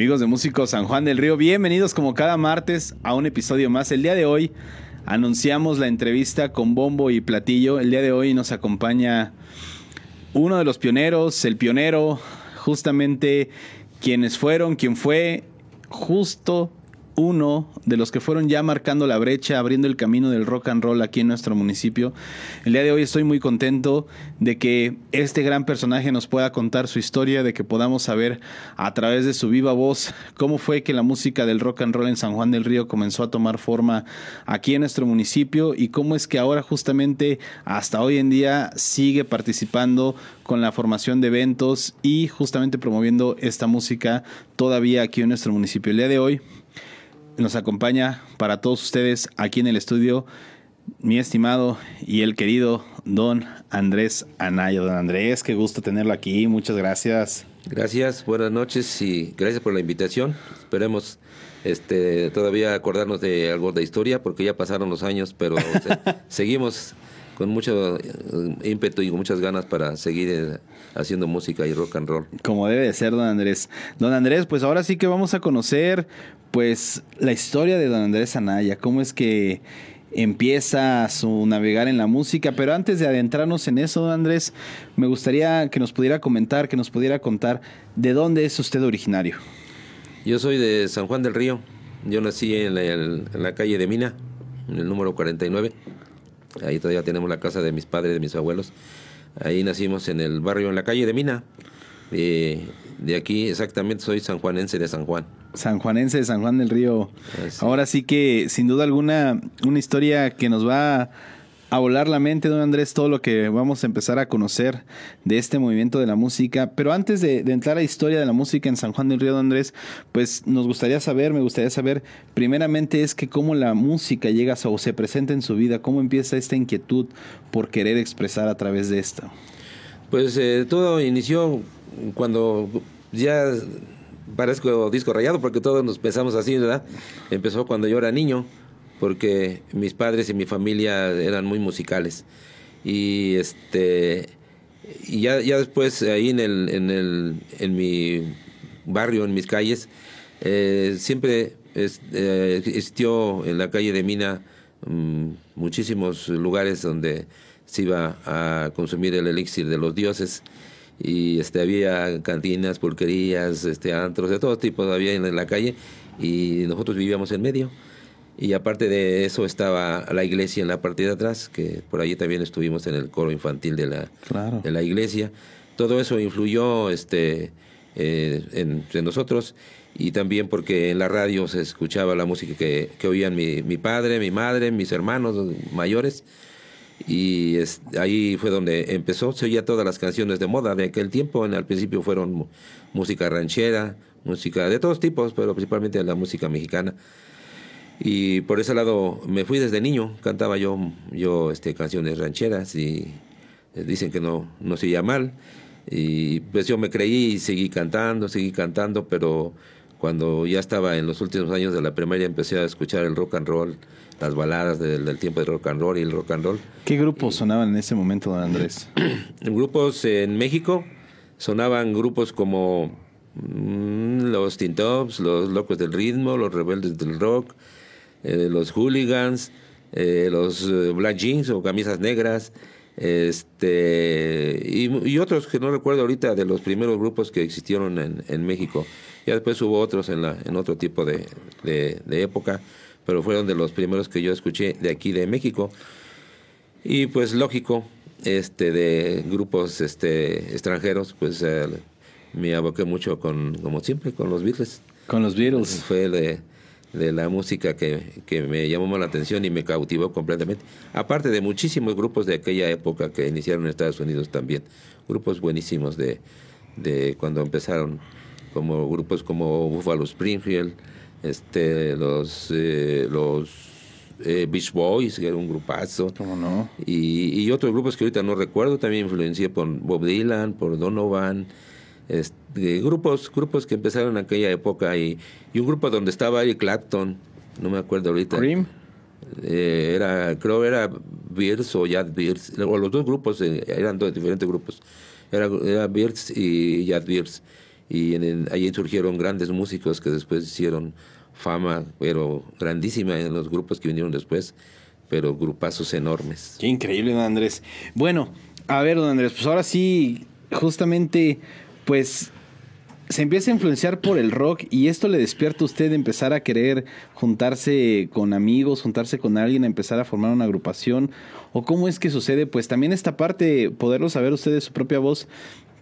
Amigos de Músicos San Juan del Río, bienvenidos como cada martes a un episodio más. El día de hoy anunciamos la entrevista con bombo y platillo. El día de hoy nos acompaña uno de los pioneros, el pionero, justamente quienes fueron, quien fue justo uno de los que fueron ya marcando la brecha, abriendo el camino del rock and roll aquí en nuestro municipio. El día de hoy estoy muy contento de que este gran personaje nos pueda contar su historia, de que podamos saber a través de su viva voz cómo fue que la música del rock and roll en San Juan del Río comenzó a tomar forma aquí en nuestro municipio y cómo es que ahora justamente hasta hoy en día sigue participando con la formación de eventos y justamente promoviendo esta música todavía aquí en nuestro municipio. El día de hoy nos acompaña para todos ustedes aquí en el estudio mi estimado y el querido don Andrés Anaya. Don Andrés, qué gusto tenerlo aquí. Muchas gracias. Gracias, buenas noches y gracias por la invitación. Esperemos este, todavía acordarnos de algo de historia porque ya pasaron los años, pero seguimos con mucho eh, ímpetu y con muchas ganas para seguir eh, haciendo música y rock and roll. Como debe de ser, don Andrés. Don Andrés, pues ahora sí que vamos a conocer pues la historia de don Andrés Anaya, cómo es que empieza su navegar en la música, pero antes de adentrarnos en eso, don Andrés, me gustaría que nos pudiera comentar, que nos pudiera contar de dónde es usted originario. Yo soy de San Juan del Río, yo nací en la, en la calle de Mina, en el número 49. Ahí todavía tenemos la casa de mis padres, de mis abuelos. Ahí nacimos en el barrio, en la calle de Mina. Eh, de aquí exactamente soy sanjuanense de San Juan. Sanjuanense de San Juan del Río. Ahora sí que sin duda alguna una historia que nos va a volar la mente, don Andrés, todo lo que vamos a empezar a conocer de este movimiento de la música. Pero antes de, entrar a la historia de la música en San Juan del Río, don Andrés, pues nos gustaría saber, me gustaría saber, primeramente es que cómo la música llega o se presenta en su vida, cómo empieza esta inquietud por querer expresar a través de esto. Pues eh, todo inició cuando ya parezco disco rayado porque todos nos empezamos así, ¿verdad? Empezó cuando yo era niño porque mis padres y mi familia eran muy musicales. Y este y ya, ya después ahí en el, en el en mi barrio, en mis calles, eh, siempre eh, existió en la calle de Mina mm, muchísimos lugares donde se iba a consumir el elixir de los dioses y este había cantinas, pulquerías, este antros de todo tipo había en la calle y nosotros vivíamos en medio. Y aparte de eso estaba la iglesia en la parte de atrás, que por allí también estuvimos en el coro infantil de la, de la iglesia. Todo eso influyó este, eh, en, nosotros y también porque en la radio se escuchaba la música que, que oían mi, mi, padre, mi madre, mis hermanos mayores. Y ahí fue donde empezó, se oía todas las canciones de moda de aquel tiempo. En, al principio fueron música ranchera, música de todos tipos, pero principalmente la música mexicana. Y por ese lado me fui desde niño, cantaba yo, yo este, canciones rancheras y eh, dicen que no, no se oía mal. Y pues yo me creí y seguí cantando, seguí cantando, pero cuando ya estaba en los últimos años de la primaria empecé a escuchar el rock and roll, las baladas del, tiempo del rock and roll y el rock and roll. ¿Qué grupos sonaban en ese momento, don Andrés? grupos en México sonaban grupos como mm, los Tintops, los Locos del Ritmo, los Rebeldes del Rock, eh, los hooligans, eh, los eh, black jeans o camisas negras, este y, otros que no recuerdo ahorita de los primeros grupos que existieron en, en México. Ya después hubo otros en, la, en otro tipo de, de, época, pero fueron de los primeros que yo escuché de aquí de México. Y pues lógico, este de grupos este extranjeros, pues me aboqué mucho con, como siempre, con los Beatles. Con los Beatles. Fue de, de la música que, que, me llamó la atención y me cautivó completamente. Aparte de muchísimos grupos de aquella época que iniciaron en Estados Unidos también, grupos buenísimos de, de cuando empezaron, como grupos como Buffalo Springfield, este, los, eh, los eh, Beach Boys, que era un grupazo. ¿Cómo no? Y, y, otros grupos que ahorita no recuerdo, también influencié por Bob Dylan, por Donovan, este, grupos, grupos que empezaron en aquella época y, y, un grupo donde estaba Eric Clapton, no me acuerdo ahorita. Cream. Eh, era, creo era Beers o Yad Beers, o los dos grupos eh, eran dos diferentes grupos, era, era Beers y Yad Beers. y en ahí surgieron grandes músicos que después hicieron fama, pero grandísima en los grupos que vinieron después, pero grupazos enormes. Qué increíble, don Andrés. Bueno, a ver, don Andrés, pues ahora sí, justamente, pues se empieza a influenciar por el rock y esto le despierta a usted empezar a querer juntarse con amigos, juntarse con alguien, empezar a formar una agrupación? ¿O cómo es que sucede? Pues también esta parte, poderlo saber usted de su propia voz,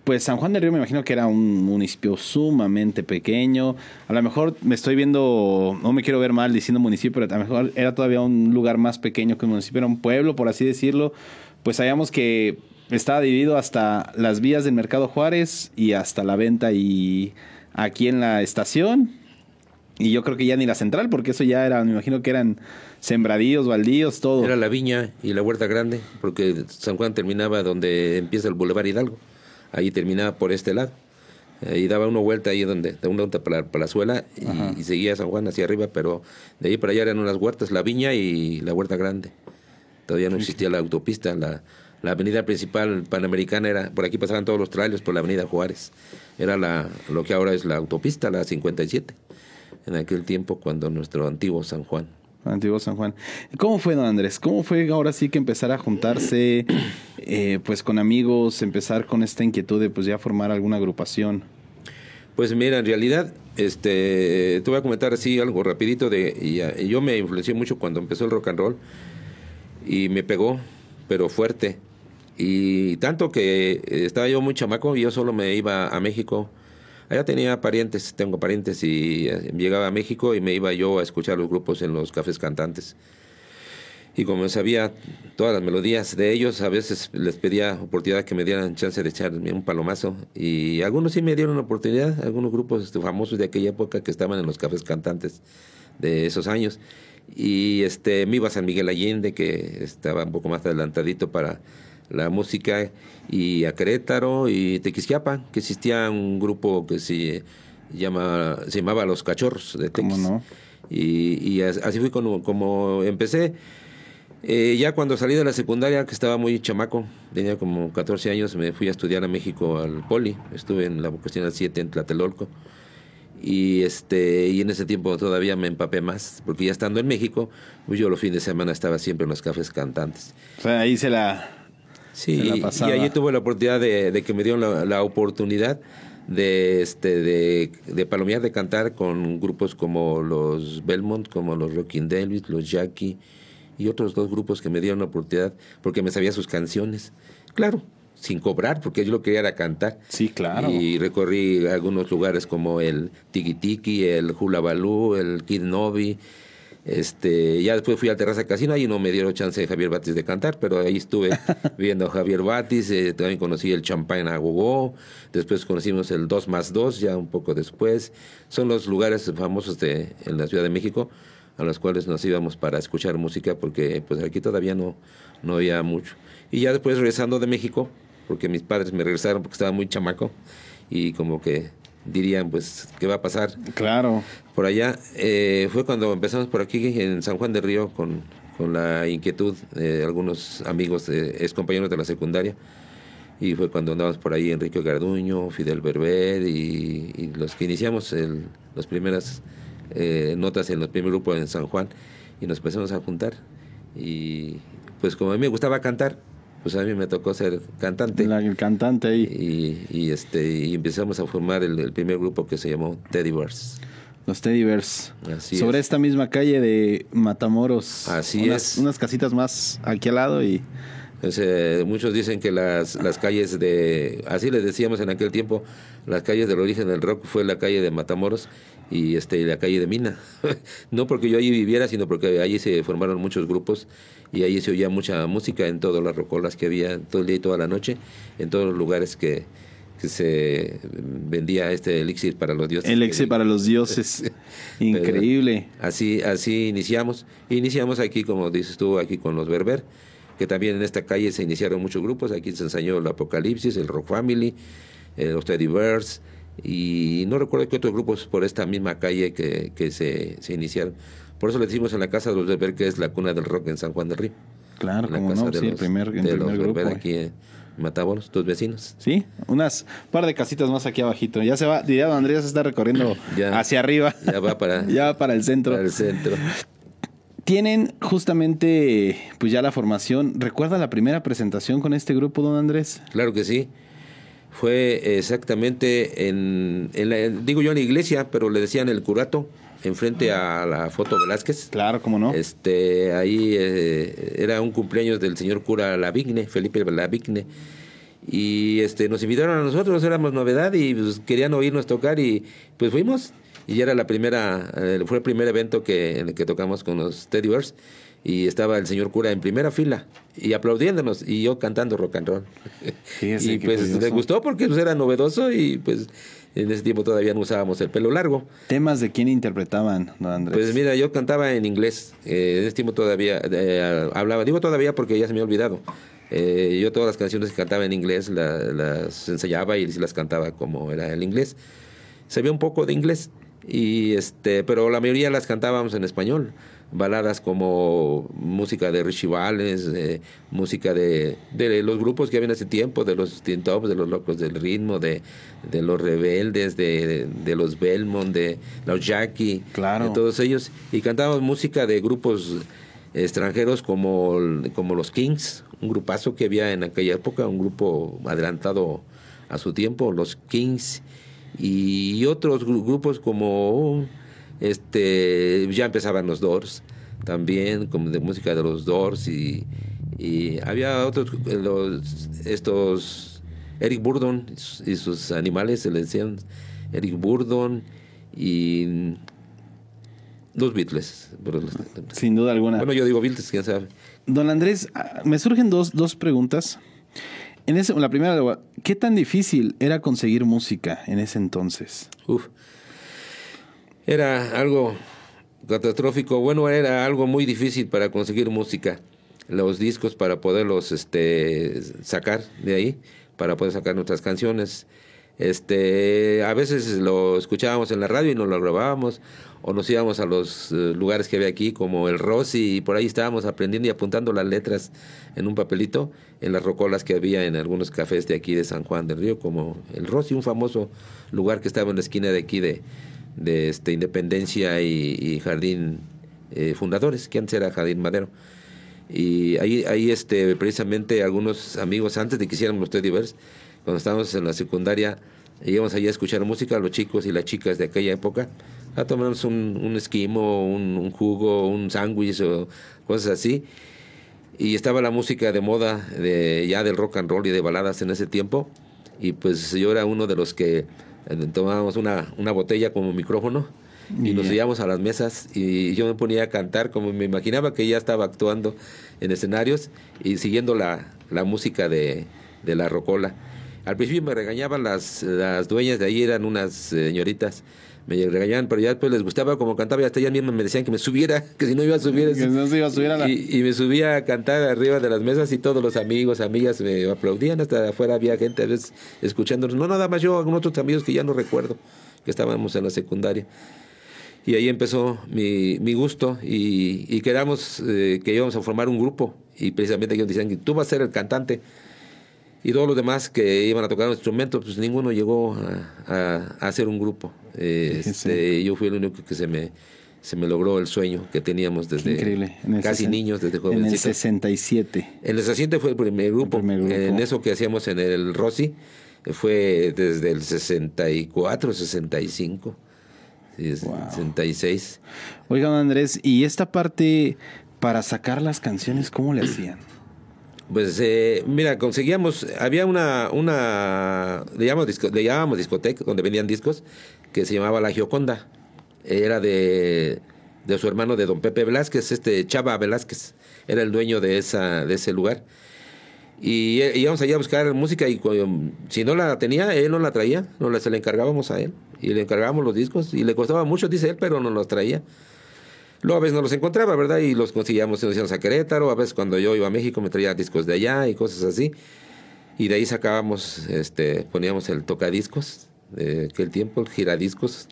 pues San Juan del Río me imagino que era un municipio sumamente pequeño. A lo mejor me estoy viendo, no me quiero ver mal diciendo municipio, pero a lo mejor era todavía un lugar más pequeño que un municipio, era un pueblo, por así decirlo. Pues sabíamos que estaba dividido hasta las vías del Mercado Juárez y hasta la venta y aquí en la estación. Y yo creo que ya ni la central, porque eso ya era, me imagino que eran sembradíos, baldíos, todo. Era la viña y la huerta grande, porque San Juan terminaba donde empieza el Boulevard Hidalgo ahí terminaba por este lado. Y daba una vuelta ahí donde, da una vuelta para la palazuela y, y, seguía San Juan hacia arriba, pero de ahí para allá eran unas huertas, la viña y la huerta grande. Todavía no existía la autopista, la, la avenida principal panamericana era, por aquí pasaban todos los trailers por la avenida Juárez. Era la, lo que ahora es la autopista, la 57, en aquel tiempo cuando nuestro antiguo San Juan. Antiguo San Juan. ¿Cómo fue, don Andrés? ¿Cómo fue ahora sí que empezar a juntarse eh, pues con amigos, empezar con esta inquietud de pues ya formar alguna agrupación? Pues mira, en realidad, este, te voy a comentar así algo rapidito de, y, yo me influencié mucho cuando empezó el rock and roll y me pegó, pero fuerte. Y tanto que estaba yo muy chamaco yo solo me iba a México Allá tenía parientes, tengo parientes y eh, llegaba a México y me iba yo a escuchar los grupos en los cafés cantantes. Y como sabía todas las melodías de ellos, a veces les pedía oportunidad que me dieran chance de echarme un palomazo. Y algunos sí me dieron oportunidad, algunos grupos este, famosos de aquella época que estaban en los cafés cantantes de esos años. Y este, me iba a San Miguel Allende, que estaba un poco más adelantadito para la música y a Querétaro y Tequisquiapan, que existía un grupo que se llama se llamaba Los Cachorros de Tequis. no? Y, así fue como, como empecé. Eh, ya cuando salí de la secundaria, que estaba muy chamaco, tenía como 14 años, me fui a estudiar a México al Poli. Estuve en la vocación 7 en Tlatelolco. Y, este, y en ese tiempo todavía me empapé más, porque ya estando en México, pues yo los fines de semana estaba siempre en los cafés cantantes. O sea, ahí se la, Sí, y allí tuve la oportunidad de, que me dieron la, oportunidad de este de, de, palomear, de cantar con grupos como los Belmont, como los Rockin' Davis, los Jackie y otros dos grupos que me dieron la oportunidad porque me sabía sus canciones. Claro, sin cobrar, porque yo lo quería era cantar. Sí, claro. Y recorrí algunos lugares como el Tiki Tiki, el Hula Baloo, el Kid Novi, este, ya después fui al Terraza Casino, ahí no me dieron chance de Javier Batis de cantar, pero ahí estuve viendo a Javier Batis, eh, también conocí el Champagne a Gogó, después conocimos el 2 más 2, ya un poco después. Son los lugares famosos de, en la Ciudad de México a los cuales nos íbamos para escuchar música, porque pues aquí todavía no, no había mucho. Y ya después regresando de México, porque mis padres me regresaron porque estaba muy chamaco, y como que dirían, pues, ¿qué va a pasar? Claro. Por allá. Eh, fue cuando empezamos por aquí en San Juan del Río con, con la inquietud de algunos amigos, eh, ex compañeros de la secundaria. Y fue cuando andábamos por ahí Enrique Garduño, Fidel Berber y, los que iniciamos el, las primeras eh, notas en el primer grupo en San Juan y nos empezamos a juntar. Y pues como a mí me gustaba cantar, pues a mí me tocó ser cantante. el cantante ahí. Y, este, y empezamos a formar el, primer grupo que se llamó Teddy Bears. Los Teddy Bears. Sobre esta misma calle de Matamoros. Así es. Unas casitas más aquí al lado y... muchos dicen que las, las calles de, así les decíamos en aquel tiempo, las calles del origen del rock fue la calle de Matamoros y este la calle de Mina. no porque yo allí viviera, sino porque allí se formaron muchos grupos y allí se oía mucha música en todas las rocolas que había todo el día y toda la noche, en todos los lugares que, que se vendía este elixir para los dioses. Elixir para los dioses. Increíble. así, así iniciamos. Iniciamos aquí, como dices tú, aquí con los Berber, que también en esta calle se iniciaron muchos grupos. Aquí se enseñó el Apocalipsis, el Rock Family, eh, los Teddy Bears, y no recuerdo qué otros grupos por esta misma calle que, que se, se iniciaron. Por eso le decimos en la casa de los Berber que es la cuna del rock en San Juan del Río. Claro, como no, sí, el primer, el primer grupo. aquí Matamoros, tus vecinos. Sí, unas par de casitas más aquí abajito. Ya se va, diría don Andrés, está recorriendo Ya. hacia arriba. Ya va para, ya va para el centro. para el centro. Tienen justamente, pues ya la formación. ¿Recuerda la primera presentación con este grupo, don Andrés? Claro que sí. Fue exactamente en, en la- digo yo en la iglesia, pero le decían el curato, enfrente a la foto Velázquez. Claro, cómo no. Este, ahí eh, era un cumpleaños del señor cura Lavigne, Felipe Lavigne. Y este, nos invitaron a nosotros, éramos novedad y pues, querían oírnos tocar y pues fuimos. Y ya era la primera, eh, fue el primer evento que, en el que tocamos con los Teddy Bears. Y estaba el señor cura en primera fila y aplaudiéndonos y yo cantando rock and roll. Fíjese y pues curioso. les gustó porque pues, era novedoso y pues en ese tiempo todavía no usábamos el pelo largo. ¿Temas de quién interpretaban, don Andrés? Pues mira, yo cantaba en inglés. Eh, en ese tiempo todavía eh, hablaba, digo todavía porque ya se me ha olvidado. Eh, yo todas las canciones que cantaba en inglés la- las ensayaba y las cantaba como era el inglés. Sabía un poco de inglés y este, pero la mayoría las cantábamos en español. Baladas como música de Richie Valens, eh, música de, de los grupos que había en ese tiempo, de los Teen Tops, de los Locos del Ritmo, de, de los Rebeldes, de, de, los Belmont, de los Jackie, Claro. de todos ellos. Y cantábamos música de grupos extranjeros como, como los Kings, un grupazo que había en aquella época, un grupo adelantado a su tiempo, los Kings, y otros gru- grupos como este ya empezaban los Doors también como de música de los Doors y, y había otros los estos Eric Burdon y sus- animales se le decían Eric Burdon y los Beatles los- Sin duda alguna. bueno yo digo Beatles quién sabe Don Andrés, ah, me surgen dos, dos preguntas. En ese, la primera, ¿qué tan difícil era conseguir música en ese entonces? Uf. Era algo catastrófico. Bueno, era algo muy difícil para conseguir música. Los discos para poderlos este, sacar de ahí, para poder sacar nuestras canciones. Este, a veces lo escuchábamos en la radio y nos lo grabábamos, o nos íbamos a los eh, lugares que había aquí, como el Rossi, y por ahí estábamos aprendiendo y apuntando las letras en un papelito, en las rocolas que había en algunos cafés de aquí de San Juan del Río, como el Rossi, un famoso lugar que estaba en la esquina de aquí de, de este, Independencia y, Jardín eh, Fundadores, que antes era Jardín Madero. Y ahí, ahí este, precisamente algunos amigos, antes de que hiciéramos los Teddy Bears, cuando estábamos en la secundaria, íbamos allá a escuchar música, los chicos y las chicas de aquella época, a tomarnos un, un esquimo, un, un jugo, un sándwich o cosas así. Y estaba la música de moda de, ya del rock and roll y de baladas en ese tiempo. Y pues yo era uno de los que tomábamos una, una botella como micrófono y nos íbamos a las mesas y yo me ponía a cantar como me imaginaba que ya estaba actuando en escenarios y siguiendo la, la música de, de la rocola. Al principio me regañaban las, las dueñas de ahí, eran unas señoritas, me regañaban, pero ya después les gustaba como cantaba y hasta ellas mismas me decían que me subiera, que si no iba a subir. Que no se iba a subir a la- Y, y me subía a cantar arriba de las mesas y todos los amigos, amigas me aplaudían, hasta afuera había gente a veces escuchándonos, no nada más yo, algunos otros amigos que ya no recuerdo, que estábamos en la secundaria. Y ahí empezó mi, mi gusto y, y quedamos eh, que íbamos a formar un grupo y precisamente ellos decían que tú vas a ser el cantante y todos los demás que iban a tocar un instrumento, pues ninguno llegó a, a- a hacer un grupo. Eh, este, yo fui el único que se me, se me logró el sueño que teníamos desde Increíble. Casi niños, desde En el jovencitos. 67. En el 60 fue el primer grupo. El primer grupo. En eso que hacíamos en el Rossi fue desde el 64, 65, sí, Wow. 66. Oiga, don Andrés, ¿y esta parte para sacar las canciones, cómo le hacían? Pues eh, mira, conseguíamos, había una, una le, llamamos disco- le llamábamos discoteca, donde vendían discos, que se llamaba La Gioconda. Era de, de su hermano de don Pepe Velázquez, este Chava Velázquez, era el dueño de, esa, de ese lugar. Y íbamos allá a buscar música y si no la tenía, él no la traía, no la, se le encargábamos a él. Y le encargábamos los discos y le costaba mucho, dice él, pero no los traía. Luego a veces no los encontraba, ¿verdad? Y los conseguíamos, nos íbamos a Querétaro, a veces cuando yo iba a México me traía discos de allá y cosas así. Y de ahí sacábamos, este, poníamos el tocadiscos de aquel tiempo, el giradiscos,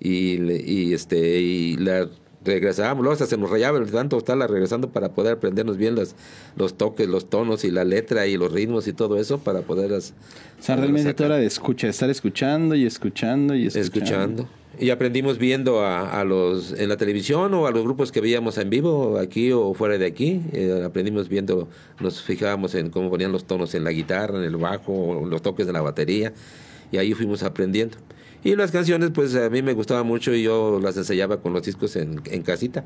y, y, este, y la regresábamos, luego hasta se nos rayaba el tanto estarla regresando para poder aprendernos bien los, los toques, los tonos y la letra y los ritmos y todo eso para poderlas. O sea, realmente de escucha, estar escuchando y escuchando y escuchando. Escuchando. Y aprendimos viendo a, los en la televisión o a los grupos que veíamos en vivo, aquí o fuera de aquí. Eh, aprendimos viendo, nos fijábamos en cómo ponían los tonos en la guitarra, en el bajo, los toques de la batería. Y ahí fuimos aprendiendo. Y las canciones, pues a mí me gustaban mucho y yo las ensayaba con los discos en, en casita.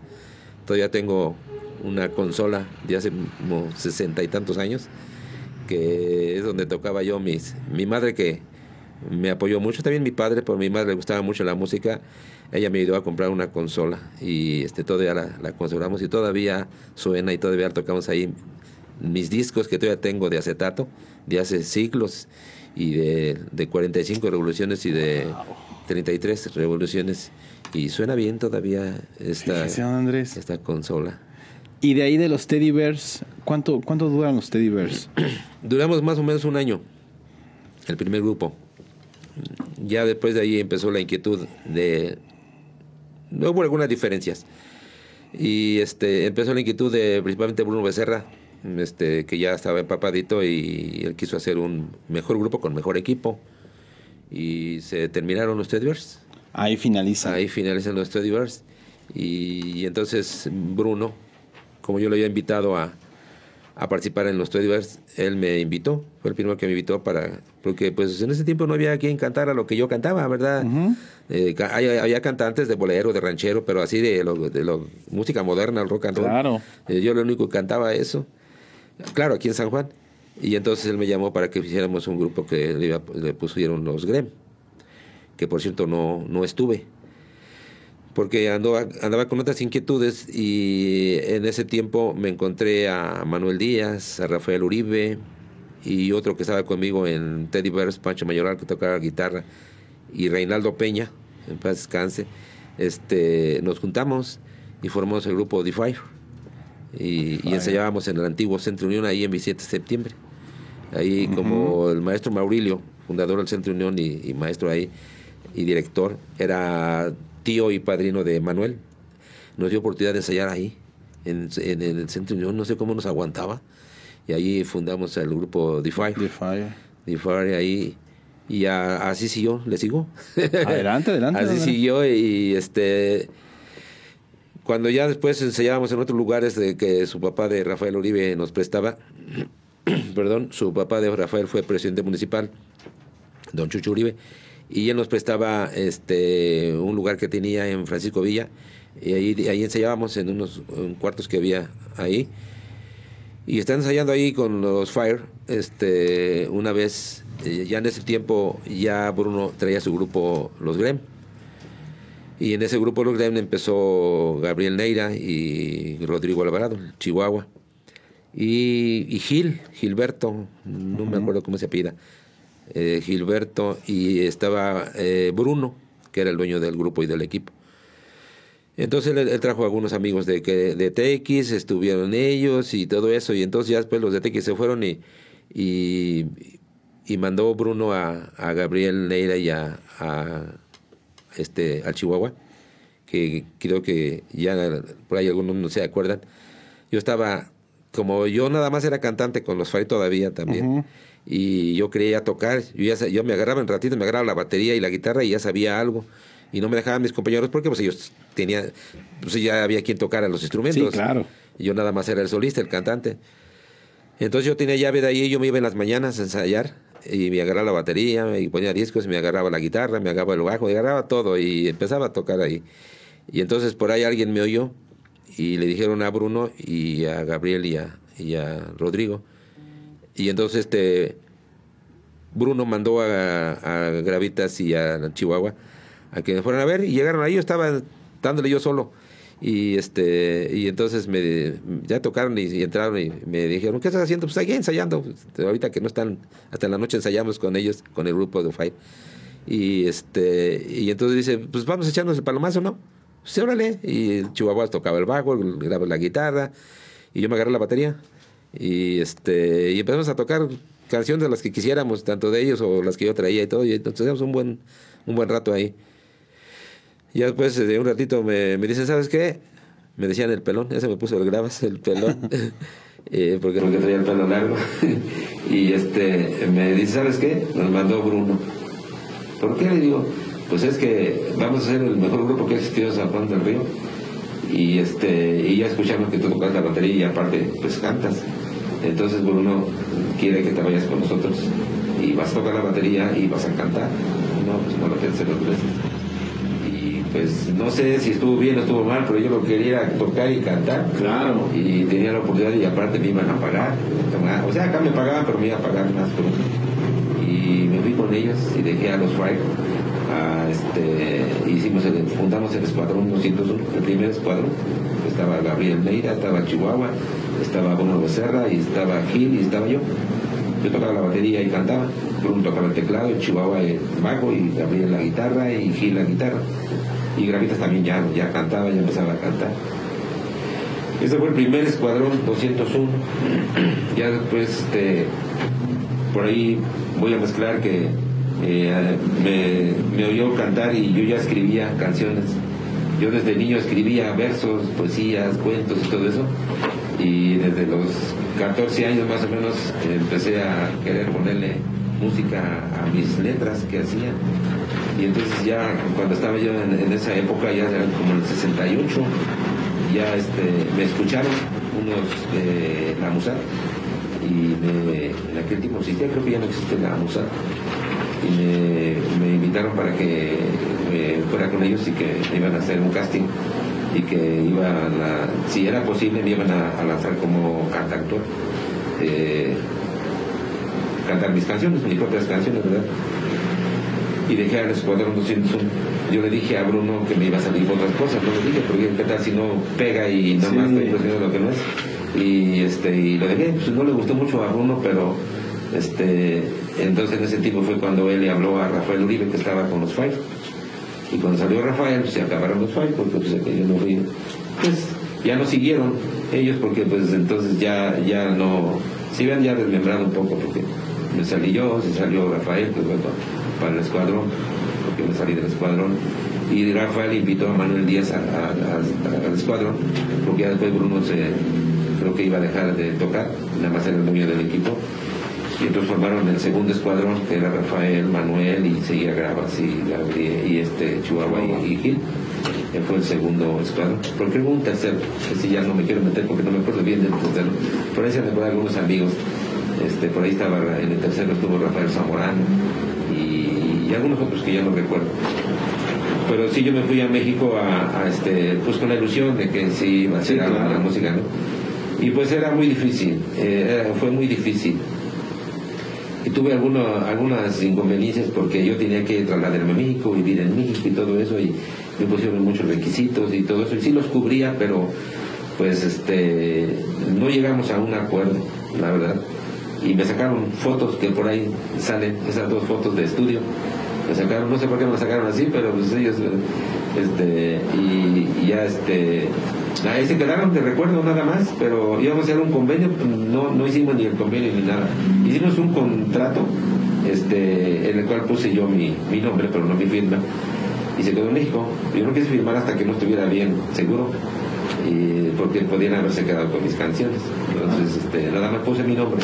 Todavía tengo una consola de hace como sesenta y tantos años, que es donde tocaba yo mis... Mi madre que me apoyó mucho, también mi padre, por mi madre le gustaba mucho la música, ella me ayudó a comprar una consola y este todavía la, la conservamos y todavía suena y todavía tocamos ahí mis discos que todavía tengo de acetato de hace siglos y de, de 45 revoluciones y de 33 revoluciones y suena bien todavía esta, esta consola. Y de ahí de los Teddy Bears, ¿cuánto, cuánto duran los Teddy Bears? Duramos más o menos un año, el primer grupo. Ya después de ahí empezó la inquietud de... No hubo algunas diferencias. Y este empezó la inquietud de principalmente Bruno Becerra, este, que ya estaba empapadito y él quiso hacer un mejor grupo con mejor equipo. Y se terminaron los Teddybears. Ahí finaliza. Ahí finalizan los Teddybears. Y, y entonces Bruno, como yo lo había invitado a, a participar en los Teddybears, él me invitó, fue el primero que me invitó para, porque pues en ese tiempo no había quien cantara lo que yo cantaba, ¿verdad? Uh -huh. eh, había, había, cantantes de bolero, de ranchero, pero así de, lo, de lo, música moderna, el rock and roll. Claro. Eh, yo lo único que cantaba eso, claro, aquí en San Juan. Y entonces él me llamó para que hiciéramos un grupo que le, iba, le pusieron los Grem, que por cierto no, no estuve porque andaba, andaba con otras inquietudes y en ese tiempo me encontré a Manuel Díaz, a Rafael Uribe y otro que estaba conmigo en Teddy Bears, Pancho Mayoral, que tocaba guitarra, y Reinaldo Peña, en paz descanse. Este, nos juntamos y formamos el grupo The Fire. Y, y ensayábamos en el antiguo Centro Unión, ahí en 27 de septiembre. Ahí uh -huh. como el maestro Maurilio, fundador del Centro Unión y, y maestro ahí, y director, era tío y padrino de Manuel, nos dio oportunidad de ensayar ahí, en, en, el Centro Unión, no sé cómo nos aguantaba, y ahí fundamos el grupo Defy. Defy. Defy ahí, y a, así siguió, le sigo. Adelante, adelante. así adelante. siguió, y este. Cuando ya después ensayábamos en otros lugares de que su papá de Rafael Uribe nos prestaba, perdón, su papá de Rafael fue presidente municipal, don Chucho Uribe, y él nos prestaba este un lugar que tenía en Francisco Villa y ahí, ahí ensayábamos en unos en cuartos que había ahí. Y está ensayando ahí con los Fire este una vez eh, ya en ese tiempo ya Bruno traía su grupo los Grem. Y en ese grupo los Grem empezó Gabriel Neira y Rodrigo Alvarado Chihuahua. Y, y Gil Gilberto no uh -huh. me acuerdo cómo se apellida eh, Gilberto y estaba eh, Bruno, que era el dueño del grupo y del equipo. Entonces él, trajo algunos amigos de, de TX, estuvieron ellos y todo eso, y entonces ya después los de TX se fueron y, y, mandó Bruno a, a, Gabriel Neira y a, a, este, al Chihuahua, que creo que ya por ahí algunos no se acuerdan. Yo estaba, como yo nada más era cantante con los Fari todavía también. Y yo quería tocar, yo, ya, yo me agarraba en ratito, me agarraba la batería y la guitarra y ya sabía algo. Y no me dejaban mis compañeros porque pues ellos tenían, pues ya había quien tocara los instrumentos. Sí, claro. Yo nada más era el solista, el cantante. Entonces yo tenía llave de ahí y yo me iba en las mañanas a ensayar y me agarraba la batería, y ponía discos, me agarraba la guitarra, me agarraba el bajo, me agarraba todo y empezaba a tocar ahí. Y entonces por ahí alguien me oyó y le dijeron a Bruno y a Gabriel y a, y a Rodrigo, y entonces este Bruno mandó a, a, Gravitas y a Chihuahua a que me fueran a ver y llegaron ahí, yo estaba dándole yo solo. Y este y entonces me ya tocaron y, entraron y me dijeron, ¿qué estás haciendo? Pues aquí ensayando. Ahorita que no están, hasta en la noche ensayamos con ellos, con el grupo de Five. Y este y entonces dice, pues vamos a echarnos el palomazo, ¿no? Sí, órale. Y Chihuahua tocaba el bajo, grababa la guitarra, y yo me agarré la batería. Y este y empezamos a tocar canciones de las que quisiéramos, tanto de ellos o las que yo traía y todo, y entonces teníamos un buen, un buen rato ahí. Ya después de un ratito me, me dicen, ¿sabes qué? Me decían el pelón, ya se me puso el grabas, el pelón. eh, porque no traía el pelo largo. y este, me dice, ¿sabes qué? Nos mandó Bruno. ¿Por qué? Le digo, pues es que vamos a ser el mejor grupo que ha existido en San Juan del Río. Y, este, y ya escuchamos que tú tocas la batería y aparte, pues cantas. Entonces Bruno quiere que te vayas con nosotros y vas a tocar la batería y vas a cantar. No, pues no lo pensé dos veces. Y pues no sé si estuvo bien o estuvo mal, pero yo lo quería tocar y cantar. Claro. Y tenía la oportunidad y aparte me iban a pagar. O sea, acá me pagaban, pero me iban a pagar más. Y me fui con ellos y dejé a los Friday este, hicimos el, fundamos el escuadrón 201, el primer escuadrón. Estaba Gabriel Neira, estaba Chihuahua, estaba Bono Becerra, y estaba Gil, y estaba yo. Yo tocaba la batería y cantaba. Bruno tocaba el teclado, Chihuahua el bajo, y Gabriel la guitarra, y Gil la guitarra. Y Gravitas también ya, ya cantaba, ya empezaba a cantar. Ese fue el primer escuadrón 201. ya después, este, por ahí voy a mezclar que eh, me, me, oyó cantar y yo ya escribía canciones. Yo desde niño escribía versos, poesías, cuentos y todo eso. Y desde los 14 años más o menos empecé a querer ponerle música a mis letras que hacía. Y entonces ya cuando estaba yo en, esa época, ya como en el 68, ya este, me escucharon unos de la Musa y en aquel tiempo existía, creo que ya no existe la Musa y me, invitaron para que fuera con ellos y que iban a hacer un casting y que iban a, si era posible, me iban a, lanzar como cantautor. Eh, cantar mis canciones, mis propias canciones, ¿verdad? Y dejé al Escuadrón 201. Yo le dije a Bruno que me iba a salir otras cosas, no le dije, porque qué tal si no pega y nada más estoy haciendo lo que no es. Y, este, y lo dejé, pues no le gustó mucho a Bruno, pero este, entonces en ese tiempo fue cuando él le habló a Rafael Uribe que estaba con los Five. Y cuando salió Rafael, pues, se acabaron los Five porque pues, no fui. Pues ya no siguieron ellos porque pues entonces ya, ya no, se iban ya desmembrado un poco porque me salí yo, se salió Rafael, pues bueno, para el escuadrón, porque me salí del escuadrón. Y Rafael invitó a Manuel Díaz al escuadrón, porque ya después Bruno se, creo que iba a dejar de tocar, nada más era el dueño del equipo y entonces formaron el segundo escuadrón que era Rafael, Manuel y seguía Gravas y y este Chihuahua y, Gil. Él fue el segundo escuadrón. Porque hubo un tercero, que si ya no me quiero meter porque no me acuerdo bien del tercero. Por ahí se me acuerdan algunos amigos. Este, por ahí estaba en el tercero estuvo Rafael Zamorano y, algunos otros que ya no recuerdo pero sí yo me fui a México a, este pues con la ilusión de que sí iba a ser la música ¿no? y pues era muy difícil eh, fue muy difícil y tuve algunas inconveniencias porque yo tenía que trasladarme a México, vivir en México y todo eso, y me pusieron muchos requisitos y todo eso, y sí los cubría, pero pues este no llegamos a un acuerdo, la verdad. Y me sacaron fotos que por ahí salen, esas dos fotos de estudio. Me sacaron, no sé por qué me sacaron así, pero pues ellos, este, y ya este, Ahí se quedaron de recuerdo nada más, pero íbamos a hacer un convenio, no, no hicimos ni el convenio ni nada. Hicimos un contrato este, en el cual puse yo mi, mi nombre, pero no mi firma, y se quedó en México. Yo no quise firmar hasta que no estuviera bien, seguro, y, porque podían haberse quedado con mis canciones. Entonces, este, nada más puse mi nombre.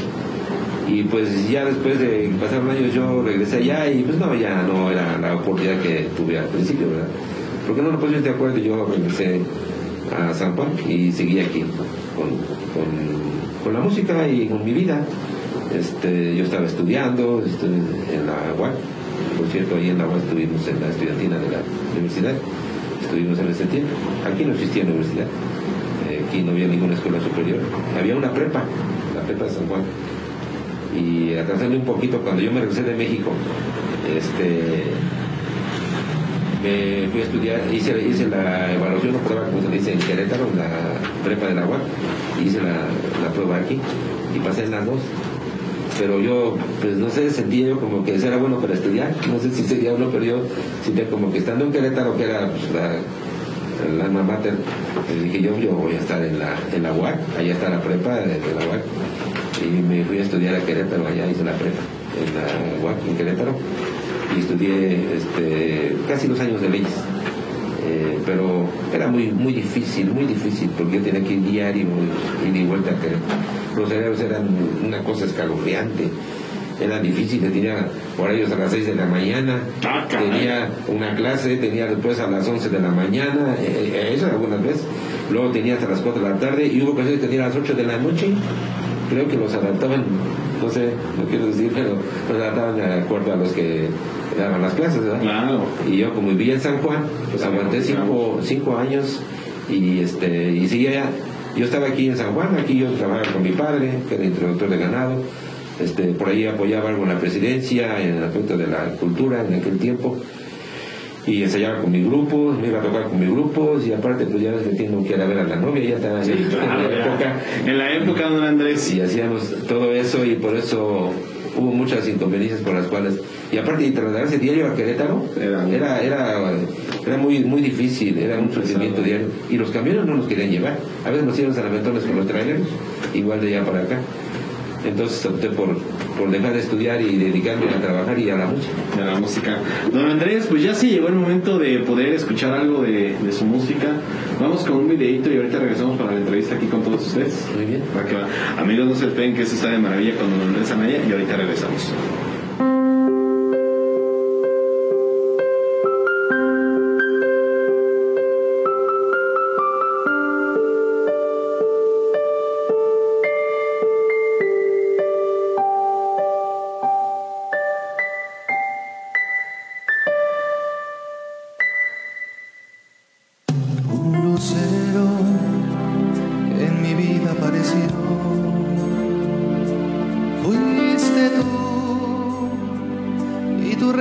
Y pues ya después de pasar un año yo regresé allá y pues no, ya no era la oportunidad que tuve al principio, ¿verdad? Porque no nos pusimos de acuerdo y yo regresé a San Juan y seguí aquí con, con, la música y con mi vida. Este, yo estaba estudiando en la UAC, por cierto, ahí en la UAC estuvimos en la estudiantina de la universidad, estuvimos en ese tiempo. Aquí no existía universidad, eh, aquí no había ninguna escuela superior, había una prepa, la prepa de San Juan. Y atrasando un poquito, cuando yo me regresé de México, este, me fui a estudiar, hice, hice la evaluación, prueba como se dice en Querétaro, en la prepa del agua, hice la, la prueba aquí y pasé en las dos. Pero yo, pues no sé, sentía yo como que era bueno para estudiar, no sé si sería uno, pero yo sentía como que estando en Querétaro, que era pues, la, el alma mater, pues dije yo, yo voy a estar en la, en la UAC, allá está la prepa de, la UAC, y me fui a estudiar a Querétaro, allá hice la prepa, en la UAC, en Querétaro y estudié este, casi dos años de leyes. Eh, pero era muy muy difícil, muy difícil, porque yo tenía que ir diario, ir y vuelta. Que los horarios eran una cosa escalofriante. Era difícil, tenía horarios a las 6 de la mañana, Ah, tenía una clase, tenía después a las 11 de la mañana, eh, eh, eso algunas veces, luego tenía hasta las 4 de la tarde y hubo ocasiones que tenía a las 8 de la noche, creo que los adaptaban, no sé, no quiero decir, pero los adaptaban de acuerdo a los que daban las clases, ¿verdad? Claro. Y yo como vivía en San Juan, pues aguanté cinco, cinco años y este y seguía, yo estaba aquí en San Juan, aquí yo trabajaba con mi padre, que era introductor de ganado, este, por ahí apoyaba algo en la presidencia, en el aspecto de la cultura en aquel tiempo, y ensayaba con mi grupo, me iba a tocar con mi grupo, y aparte pues ya ves que tengo que ir a ver a la novia, ya estaba Sí, en claro, la época, En la época, don Andrés. y hacíamos todo eso y por eso hubo muchas inconveniencias por las cuales y aparte de trasladarse diario a Querétaro Era- era era era muy muy difícil era un sufrimiento diario. Y los camiones no nos querían llevar. A veces nos iban a Lametones con los trailers igual de allá para acá entonces opté por por dejar de estudiar y dedicarme a trabajar y a la música de la música. Don Andrés, pues ya sí llegó el momento de poder escuchar algo de, de su música. Vamos con un videito y ahorita regresamos para la entrevista aquí con todos ustedes. muy bien Para que. Amigos, no se despeguen que esto está de maravilla con Don Andrés Anaya y ahorita regresamos.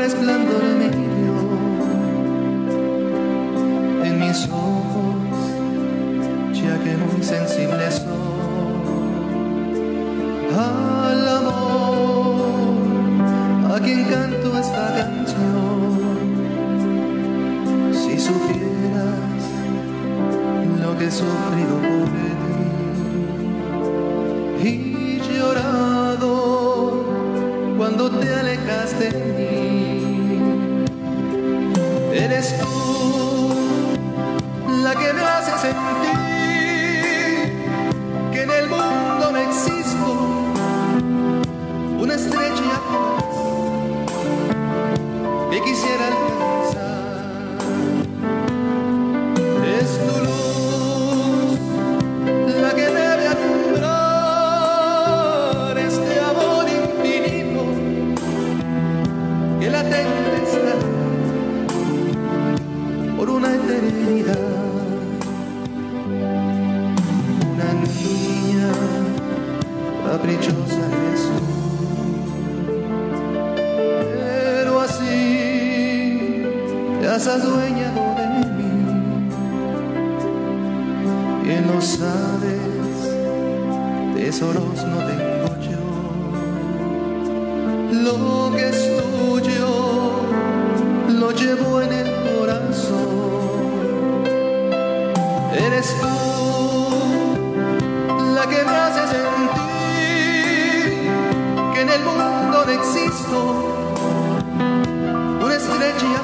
Resplandor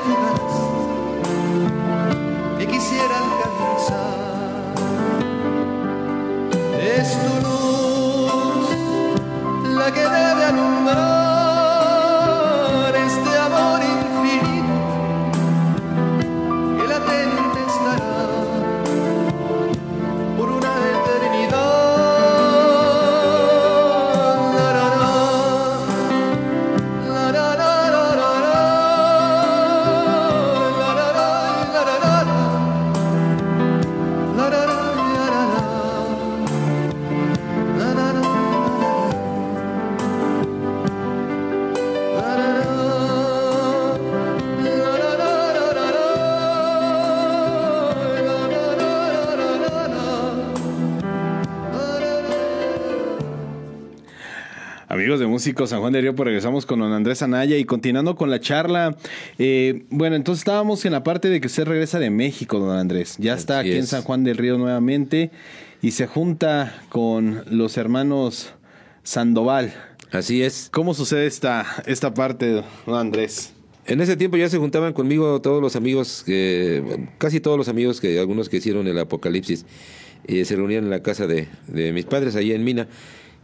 to the Músicos San Juan de Río, pues regresamos con don Andrés Anaya y continuando con la charla. eh, bueno, entonces estábamos en la parte de que usted regresa de México, don Andrés. Ya está aquí en. San Juan del Río nuevamente y se junta con los hermanos Sandoval. así es ¿Cómo sucede esta, esta parte, don Andrés? En ese tiempo ya se juntaban conmigo todos los amigos, que, casi todos los amigos, que algunos que hicieron el apocalipsis, y se reunían en la casa de, de mis padres, allí en Mina.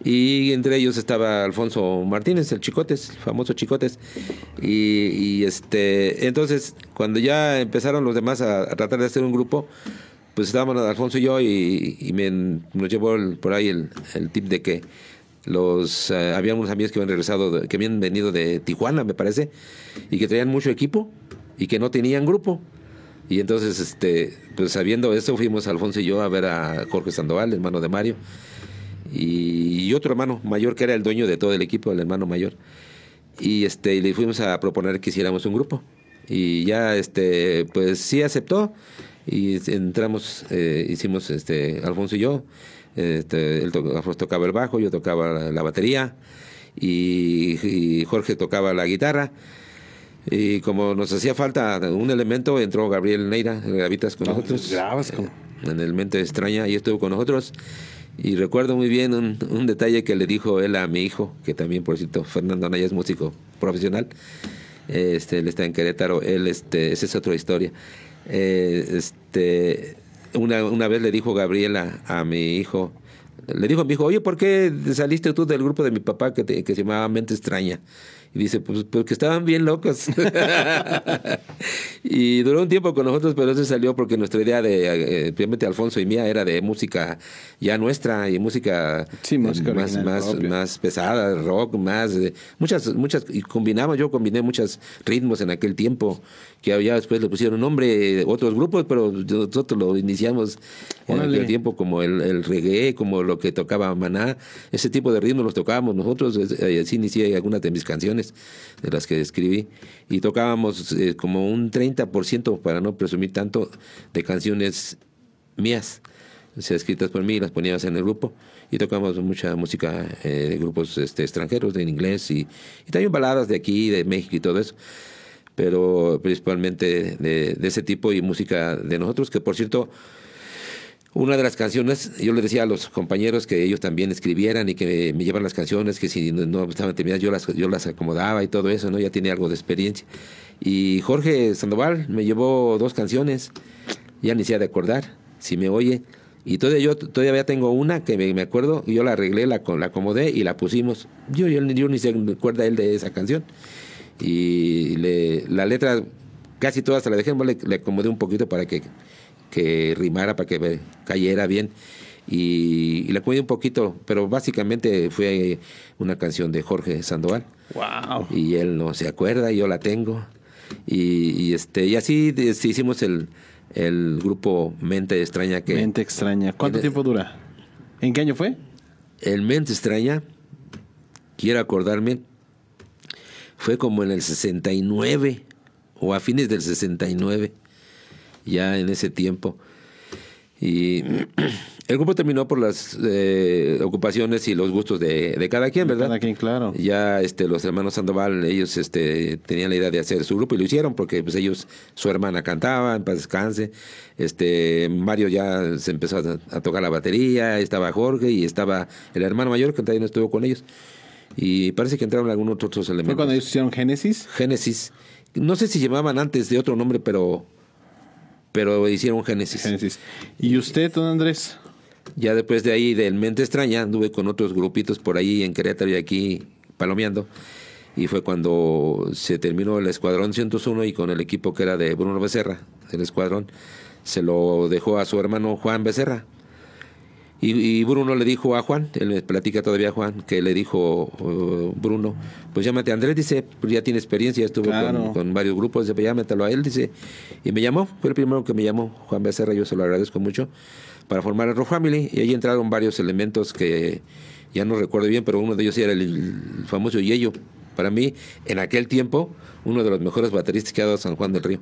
Y entre ellos estaba Alfonso Martínez, el Chicotes, el famoso Chicotes. Y, y, este, entonces, cuando ya empezaron los demás a, a tratar de hacer un grupo, pues estábamos Alfonso y yo, y, y me, nos llevó el- por ahí el, el tip de que los eh, había unos amigos que habían regresado, de- que habían venido de Tijuana, me parece, y que traían mucho equipo y que no tenían grupo. Y entonces, este, pues sabiendo eso, fuimos Alfonso y yo a ver a Jorge Sandoval, hermano de Mario, y, otro hermano mayor que era el dueño de todo el equipo, el hermano mayor. Y este, y le fuimos a proponer que hiciéramos un grupo. Y ya, este, pues sí aceptó. Y entramos, eh, hicimos, este, Alfonso y yo. Este, él to- Alfonso tocaba el bajo, yo tocaba la, la batería. Y, y Jorge tocaba la guitarra. Y como nos hacía falta un elemento, entró Gabriel Neira, Gravitas con nosotros. grabas con- En el Mente Extraña, y estuvo con nosotros. Y recuerdo muy bien un, un detalle que le dijo él a mi hijo, que también, por cierto, Fernando Anaya es músico profesional. Este, él está en Querétaro. Él, este, esa es otra historia. Eh, este, una, una vez le dijo Gabriela a mi hijo, le dijo a mi hijo, oye, ¿por qué saliste tú del grupo de mi papá que, te- que se llamaba Mente Extraña? Y dice, pues porque estaban bien locos. y duró un tiempo con nosotros, pero eso salió porque nuestra idea de, eh, primeramente Alfonso y mía, era de música ya nuestra y música, Sí, música eh, más, más, más pesada, rock, más, eh, muchas, muchas, y combinaba, yo combiné muchos ritmos en aquel tiempo, que ya después le pusieron nombre otros grupos, pero nosotros lo iniciamos en Órale. aquel tiempo como el, el reggae, como lo que tocaba Maná, ese tipo de ritmos los tocábamos nosotros, eh, así inicié algunas de mis canciones, de las que escribí, y tocábamos eh, como un 30%, para no presumir tanto, de canciones mías, o sea, escritas por mí, las poníamos en el grupo, y tocamos mucha música eh, de grupos este, extranjeros, en inglés, y, y también baladas de aquí, de México y todo eso pero principalmente de, de ese tipo y música de nosotros, que por cierto, una de las canciones, yo le decía a los compañeros que ellos también escribieran y que me llevan las canciones, que si no, estaban terminadas yo las, yo las acomodaba y todo eso, ¿no? Ya tenía algo de experiencia. Y Jorge Sandoval me llevó dos canciones, ya ni se ha de acordar, si me oye. Y todavía yo todavía tengo una que me, me acuerdo, yo la arreglé, la, la acomodé y la pusimos. Yo, yo, yo ni se acuerda él de esa canción. Y le, la letra casi toda se la dejé, le, le acomodé un poquito para que, que rimara, para que cayera bien. Y, y le acomodé un poquito, pero básicamente fue una canción de Jorge Sandoval. Wow. Y él no se acuerda, y yo la tengo. Y, y este, y así hicimos el, el grupo Mente Extraña que... Mente extraña. ¿Cuánto tiempo dura? ¿En qué año fue? El Mente Extraña, quiero acordarme, fue como en el 69 o a fines del 69, ya en ese tiempo. Y el grupo terminó por las eh, ocupaciones y los gustos de, de cada quien, ¿verdad? Cada quien, claro. Ya este, los hermanos Sandoval, ellos este, tenían la idea de hacer su grupo y lo hicieron porque pues, ellos, su hermana cantaba, en paz descanse. Este, Mario ya se empezó a, a tocar la batería, estaba Jorge y estaba el hermano mayor que también estuvo con ellos. Y parece que entraron algunos otros ¿Fue elementos. cuando ellos hicieron Génesis? Génesis. No sé si llamaban antes de otro nombre, pero, pero hicieron Génesis. Génesis. ¿Y usted, don Andrés? Ya después de ahí, del Mente Extraña, anduve con otros grupitos por ahí en Querétaro y aquí palomeando. Y fue cuando se terminó el Escuadrón 101 y con el equipo que era de Bruno Becerra, el Escuadrón, se lo dejó a su hermano Juan Becerra. Y, y Bruno le dijo a Juan, él me platica todavía a Juan, que le dijo uh, Bruno, pues llámate a Andrés, dice, pues ya tiene experiencia, estuvo Claro. con, con varios grupos, dice, pues llámatelo a él, dice. Y me llamó, fue el primero que me llamó, Juan Becerra, yo se lo agradezco mucho, para formar el Rock Family. Y ahí entraron varios elementos que ya no recuerdo bien, pero uno de ellos era el, el famoso Yello. Para mí, en aquel tiempo, uno de los mejores bateristas que ha dado San Juan del Río.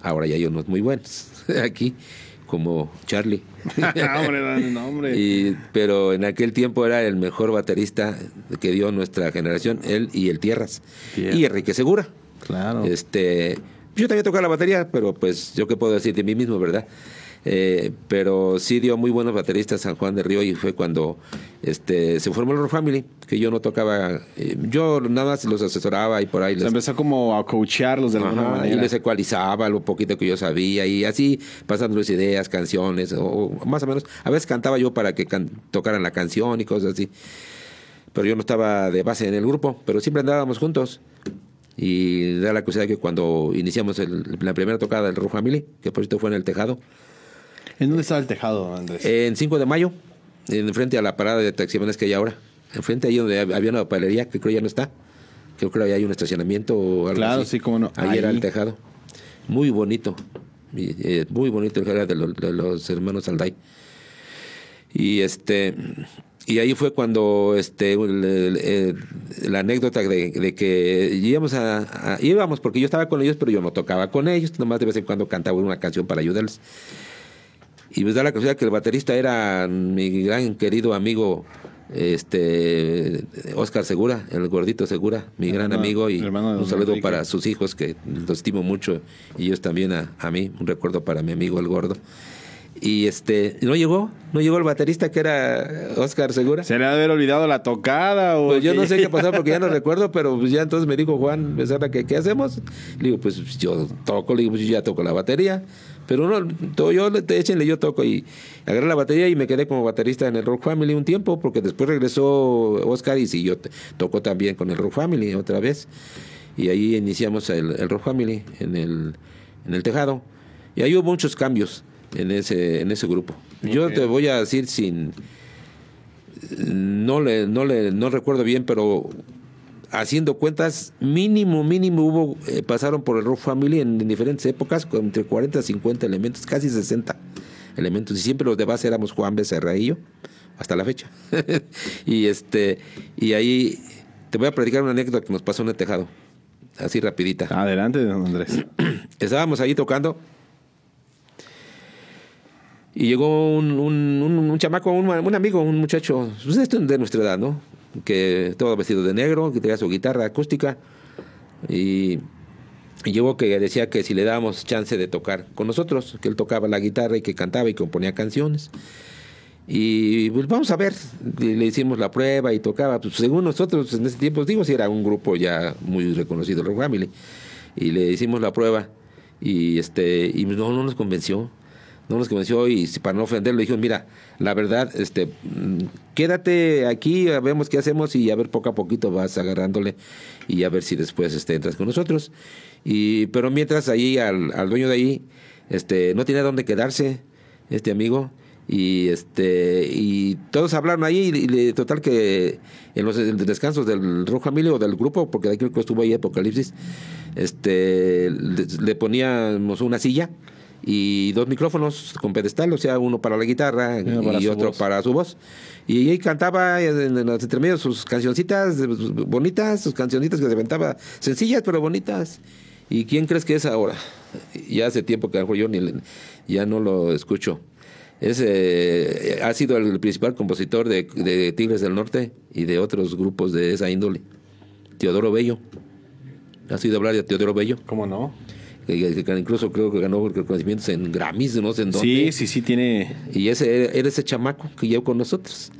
Ahora ya hay unos muy buenos aquí, como Charlie. hombre, no, no, hombre. Y, pero en aquel tiempo era el mejor baterista que dio nuestra generación, él y el Tierras. Tierras. Y Enrique Segura. Claro. Este, yo también tocaba la batería, pero pues yo qué puedo decir de mí mismo, ¿verdad? Eh, pero sí dio muy buenos bateristas San Juan de Río y fue cuando este se formó el Rock Family, que yo no tocaba, eh, yo nada más los asesoraba y por ahí Se les, empezó como a coacharlos de alguna Ajá, manera. y les ecualizaba lo poquito que yo sabía y así pasándoles ideas, canciones, o, o más o menos. A veces cantaba yo para que can- tocaran la canción y cosas así. Pero yo no estaba de base en el grupo, pero siempre andábamos juntos. Y da la curiosidad que cuando iniciamos el- la primera tocada del Rock Family, que por cierto fue en el Tejado, ¿En dónde estaba el tejado, Andrés? en 5 de mayo, en frente a la parada de taximones que hay ahora, enfrente ahí donde había una papelería que creo ya no está, creo que hay un estacionamiento o algo Claro, así. sí, cómo no. Ahí, era Ahí. el tejado. Muy bonito, eh, muy bonito el era de, de los hermanos Alday. Y este y ahí fue cuando este el- el- el- la anécdota de, de que íbamos a, a- íbamos porque yo estaba con ellos pero yo no tocaba con ellos nomás de vez en cuando cantaba una canción para ayudarles y pues da la casualidad que el baterista era mi gran querido amigo este Oscar Segura, el gordito Segura, mi gran Hermano- amigo y un saludo Enrique. para sus hijos que los estimo mucho y ellos también a, a mí, un recuerdo para mi amigo el gordo. Y este, no llegó, no llegó el baterista que era Oscar Segura. ¿Se le ha de haber olvidado la tocada o Pues yo no sé qué pasó porque ya no recuerdo, pero pues ya entonces me dijo Juan Becerra que qué hacemos. Le digo, pues yo toco, le digo, pues yo ya toco la batería. Pero no, todo yo, le- échenle, yo toco y agarré la batería y me quedé como baterista en el Rock Family un tiempo, porque después regresó Oscar y siguió, t- tocó también con el Rock Family otra vez. Y ahí iniciamos el, el Rock Family en el, en el tejado. Y ahí hubo muchos cambios en ese, en ese grupo. Yo te voy a decir sin, no le, no le, no recuerdo bien, pero haciendo cuentas, mínimo, mínimo hubo, eh, pasaron por el Rock Family en, en diferentes épocas, con entre 40 a 50 elementos, casi 60 elementos. Y siempre los de base éramos Juan Becerra y yo, hasta la fecha. y este, y ahí te voy a platicar una anécdota que nos pasó en el tejado, así rapidita. Adelante, don Andrés. Estábamos ahí tocando. Y llegó un, un, un- un chamaco, un, amigo, un muchacho, pues de nuestra edad, ¿no? Que todo vestido de negro, que tenía su guitarra acústica. Y, y que decía que si le dábamos chance de tocar con nosotros, que él tocaba la guitarra y que cantaba y componía canciones. Y pues vamos a ver, le, hicimos la prueba y tocaba. Pues, según nosotros en ese tiempo, digo, si era un grupo ya muy reconocido, Rock Family. Y le hicimos la prueba y este y no nos convenció. No nos convenció y para no ofenderlo dijimos, mira, la verdad, este, mm, quédate aquí, vemos qué hacemos y a ver poco a poquito vas agarrándole y a ver si después este, entras con nosotros. Y, pero mientras ahí al, al dueño de ahí, este, no tenía dónde quedarse, este amigo, y este y todos hablaron ahí y, le- total que en los descansos del Rock Family o del grupo porque de creo que estuvo ahí Apocalipsis este le poníamos una silla y dos micrófonos con pedestal o sea uno para la guitarra para y otro voz. para su voz y ahí cantaba en, en los intermedios sus cancioncitas bonitas sus cancioncitas que se aventaba sencillas pero bonitas y quién crees que es ahora ya hace tiempo que a lo mejor yo ni le- ya no lo escucho es, eh, ha sido el principal compositor de, de Tigres del Norte y de otros grupos de esa índole. Teodoro Bello. ¿Has oído hablar de Teodoro Bello? ¿Cómo no? Incluso creo que ganó reconocimientos en Grammys, no sé en dónde. Sí, sí, sí, tiene. Y ese era, ese chamaco que llevó con nosotros.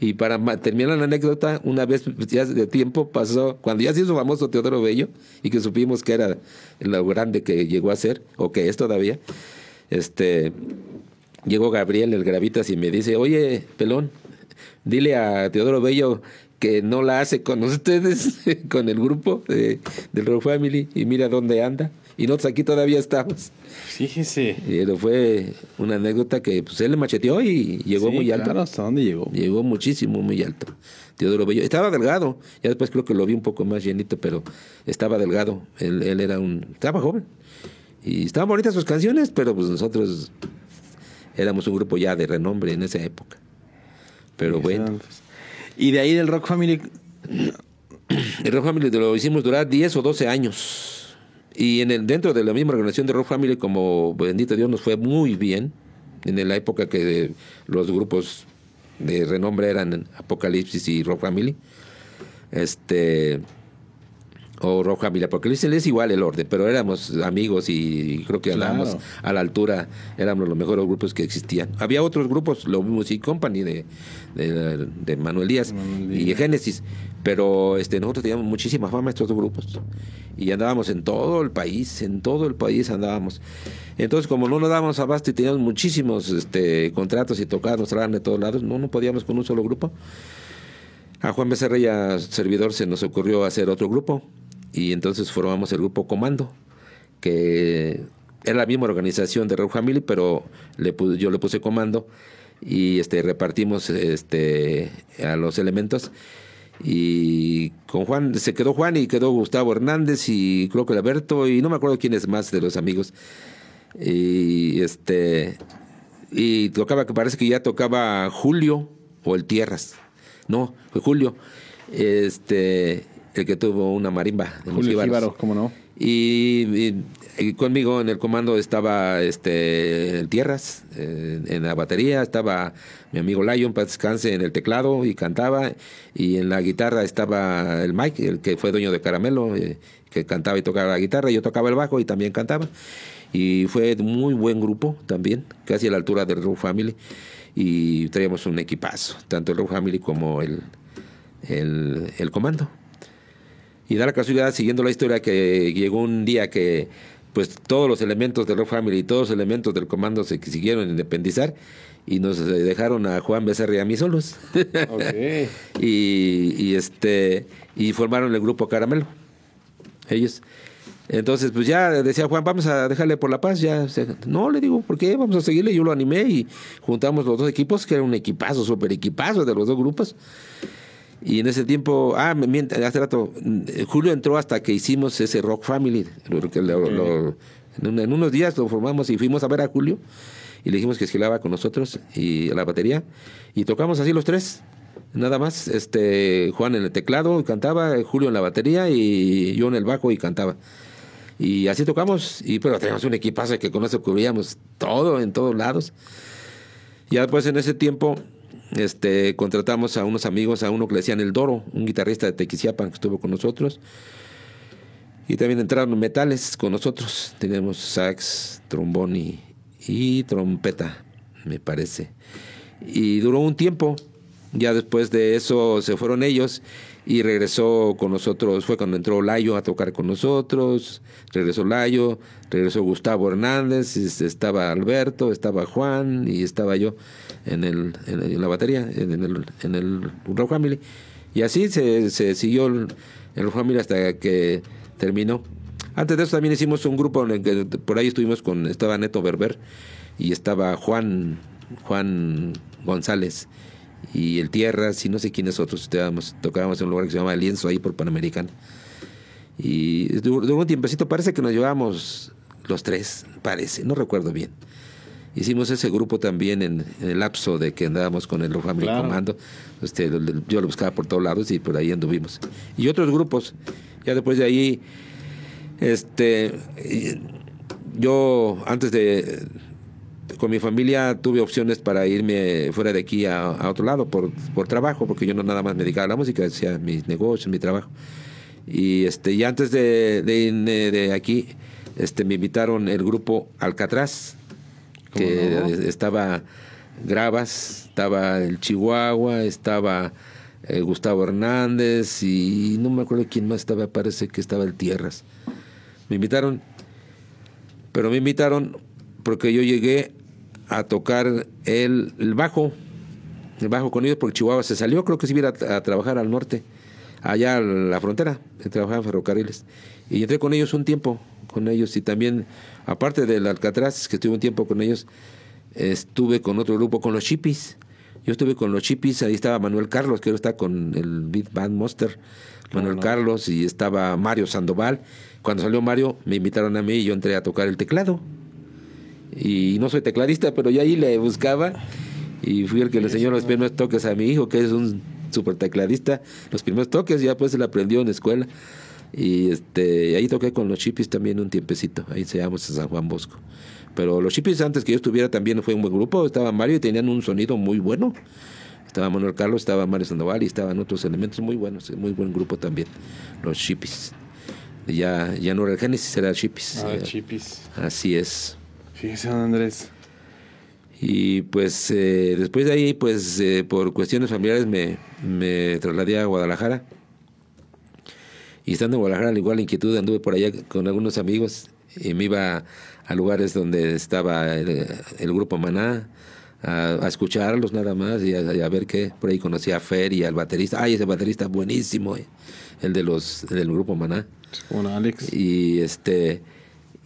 Y para terminar la anécdota, una vez ya de tiempo pasó, cuando ya se hizo famoso Teodoro Bello y que supimos que era lo grande que llegó a ser, o que es todavía, este, llegó Gabriel, el Gravitas, y me dice, oye, pelón, dile a Teodoro Bello que no la hace con ustedes, con el grupo de, del Rock Family, y mira dónde anda. Y nosotros aquí todavía estamos. Fíjese. Y pero fue una anécdota que pues él le macheteó y llegó Sí, muy alto. Claro, ¿hasta dónde llegó? Llegó muchísimo, muy alto. Teodoro Bello. Estaba delgado. Ya después creo que lo vi un poco más llenito, pero estaba delgado. Él, él era un... Estaba joven. Y estaban bonitas sus canciones, pero pues nosotros éramos un grupo ya de renombre en esa época. Pero bueno. Y de ahí del Rock Family. El Rock Family lo hicimos durar 10 o 12 años. Y en el, dentro de la misma organización de Rock Family, como bendito Dios, nos fue muy bien. En la época que los grupos de renombre eran Apocalipsis y Rock Family. Este, o rock familiar, porque dicen es igual el orden, pero éramos amigos y creo que Claro. andábamos a la altura, éramos los mejores grupos que existían. Había otros grupos, Love Music Company de, de, de Manuel Díaz Manuel y. Génesis, pero este nosotros teníamos muchísima fama estos dos grupos y andábamos en todo el país, en todo el país andábamos. Entonces, como no nos dábamos abasto y teníamos muchísimos este, contratos y tocadas, nos traían de todos lados, no, no podíamos con un solo grupo. A Juan Becerra y a servidor se nos ocurrió hacer otro grupo y entonces formamos el grupo Comando, que era la misma organización de Rock Family, pero le yo le puse Comando y este repartimos este a los elementos. Y con Juan se quedó Juan y quedó Gustavo Hernández y creo que Alberto y no me acuerdo quién es más de los amigos. Y este y tocaba que parece que ya tocaba Julio o el Tierras. No fue Julio. Este que tuvo una marimba los Julio Jíbaros. Jíbaro, ¿cómo no? Y, y- y conmigo en el comando estaba este Tierras, eh, en la batería estaba mi amigo Lion, para descanse en el teclado y cantaba, y en la guitarra estaba el Mike, el que fue dueño de Caramelo, eh, que cantaba y tocaba la guitarra, yo tocaba el bajo y también cantaba. Y fue muy buen grupo también, casi a la altura del Rock Family, y traíamos un equipazo, tanto el Rock Family como el, el, el comando. Y da la casualidad, siguiendo la historia, que llegó un día que pues todos los elementos del Rock Family y todos los elementos del comando se siguieron independizar y nos eh, dejaron a Juan Becerra y a mí solos. y, y este y formaron el grupo Caramelo. Ellos. Entonces, pues ya decía Juan, vamos a dejarle por la paz. Ya, no, le digo, ¿por qué? Vamos a seguirle. Yo lo animé y juntamos los dos equipos, que era un equipazo, súper equipazo de los dos grupos. Y en ese tiempo, ah, me miente, hace rato, mm, Julio entró hasta que hicimos ese Rock Family. lo- que lo- lo- en, un- en unos días lo formamos y fuimos a ver a Julio y le dijimos que esquilaba con nosotros y a la batería y tocamos así los tres. Nada más, este Juan en el teclado cantaba, Julio en la batería y yo en el bajo y cantaba. Y así tocamos, y pero teníamos un equipazo que con eso cubríamos todo en todos lados. Ya después en ese tiempo este, contratamos a unos amigos, a uno que le decían El Doro, un guitarrista de Tequisquiapan que estuvo con nosotros. Y también entraron metales con nosotros. Teníamos sax, trombón y, y trompeta, me parece. Y duró un tiempo. Ya después de eso se fueron ellos y regresó con nosotros. Fue cuando entró Layo a tocar con nosotros. Regresó Layo, regresó Gustavo Hernández, estaba Alberto, estaba Juan y estaba yo en, el, en, la batería, en el, en el Rock Family. Y así se, se siguió el, el Rock Family hasta que terminó. Antes de eso también hicimos un grupo en el que por ahí estuvimos con, estaba Neto Berber y estaba Juan, Juan González y el Tierras y no sé quiénes otros estábamos, tocábamos en un lugar que se llama Lienzo ahí por Panamericana. Y duró, un tiempecito, parece que nos llevamos los tres, parece, no recuerdo bien. Hicimos ese grupo también en, en el lapso de que andábamos con el Family Claro. Comando. Este, yo lo buscaba por todos lados y por ahí anduvimos. Y otros grupos. Ya después de ahí, este, yo antes de con mi familia tuve opciones para irme fuera de aquí a, a otro lado por, por trabajo, porque yo no nada más me dedicaba a la música, hacía mis negocios, mi trabajo. Y este, y antes de, de irme de aquí, este, me invitaron el grupo Alcatraz, ¿Cómo que no? estaba Gravas, estaba el Chihuahua, estaba eh, Gustavo Hernández y no me acuerdo quién más estaba, parece que estaba el Tierras. Me invitaron, pero me invitaron porque yo llegué a tocar el, el bajo, el bajo con ellos porque Chihuahua se salió, creo que se iba a- a trabajar al norte, allá a la frontera, trabajaba en ferrocarriles. Y entré con ellos un tiempo, con ellos, y también, aparte del Alcatraz, que estuve un tiempo con ellos, estuve con otro grupo, con los Chipis. Yo estuve con los Chipis, ahí estaba Manuel Carlos, que ahora está con el Big Band Monster, Manuel Carlos, y estaba Mario Sandoval. Cuando salió Mario, me invitaron a mí y yo entré a tocar el teclado. Y no soy tecladista, pero yo ahí le buscaba y fui el que le enseñó los primeros toques a mi hijo, que es un super tecladista. Los primeros toques ya pues se le aprendió en la escuela. Y este ahí toqué con los chipis también un tiempecito. Ahí se llama San Juan Bosco. Pero los chipis antes que yo estuviera también fue un buen grupo. Estaba Mario y tenían un sonido muy bueno. Estaba Manuel Carlos, estaba Mario Sandoval y estaban otros elementos muy buenos. Muy buen grupo también, los chipis. Ya, ya no era el Génesis, era Chipis. Ah, Eh, chipis. Así es. Fíjese, don Andrés. Y pues eh, después de ahí, pues eh, por cuestiones familiares me, me trasladé a Guadalajara. Y estando en Guadalajara, al igual la inquietud, anduve por allá con algunos amigos y me iba a lugares donde estaba el, el grupo Maná, a, a escucharlos nada más y a, ver qué. Por ahí conocí a Fer y al baterista. Ay, ese baterista buenísimo, eh, el de los del grupo Maná Bueno, Alex. y este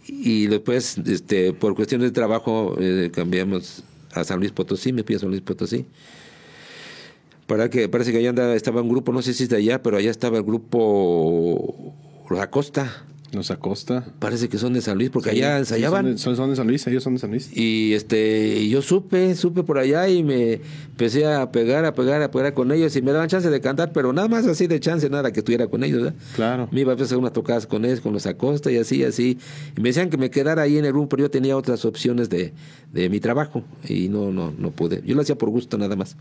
y después este por cuestiones de trabajo eh, cambiamos a San Luis Potosí me fui a San Luis Potosí para que parece que allá andaba, estaba un grupo no sé si es de allá pero allá estaba el grupo Los Acosta Nos acosta. parece que son de San Luis porque Sí, allá ensayaban Son de, son- son de San Luis, ellos son de San Luis. y este y yo supe, supe por allá y me empecé a pegar, a pegar, a pegar con ellos y me daban chance de cantar, pero nada más así de chance, nada que estuviera con ellos, ¿verdad? Claro. Me iba a hacer unas tocadas con ellos, con los Acosta y así, así. Y me decían que me quedara ahí en el grupo, pero yo tenía otras opciones de, de mi trabajo y no, no, no pude. Yo lo hacía por gusto nada más.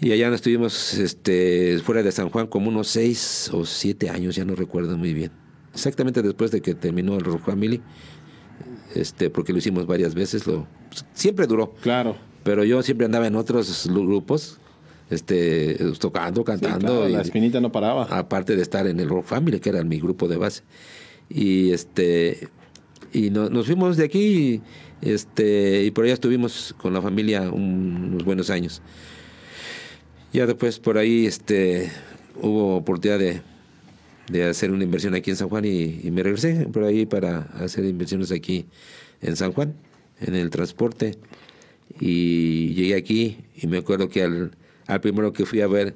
Y allá estuvimos este, fuera de San Juan como unos seis o siete años, ya no recuerdo muy bien. Exactamente después de que terminó el Rock Family, este, porque lo hicimos varias veces, lo, siempre duró. Claro. Pero yo siempre andaba en otros grupos, este, tocando, Sí, cantando. claro, y- la espinita no paraba. aparte de estar en el Rock Family, que era mi grupo de base. Y este y no- nos fuimos de aquí este y por allá estuvimos con la familia un- unos buenos años. Ya después por ahí este hubo oportunidad de, de hacer una inversión aquí en San Juan y, y me regresé por ahí para hacer inversiones aquí en San Juan, en el transporte. Y llegué aquí y me acuerdo que al, al primero que fui a ver,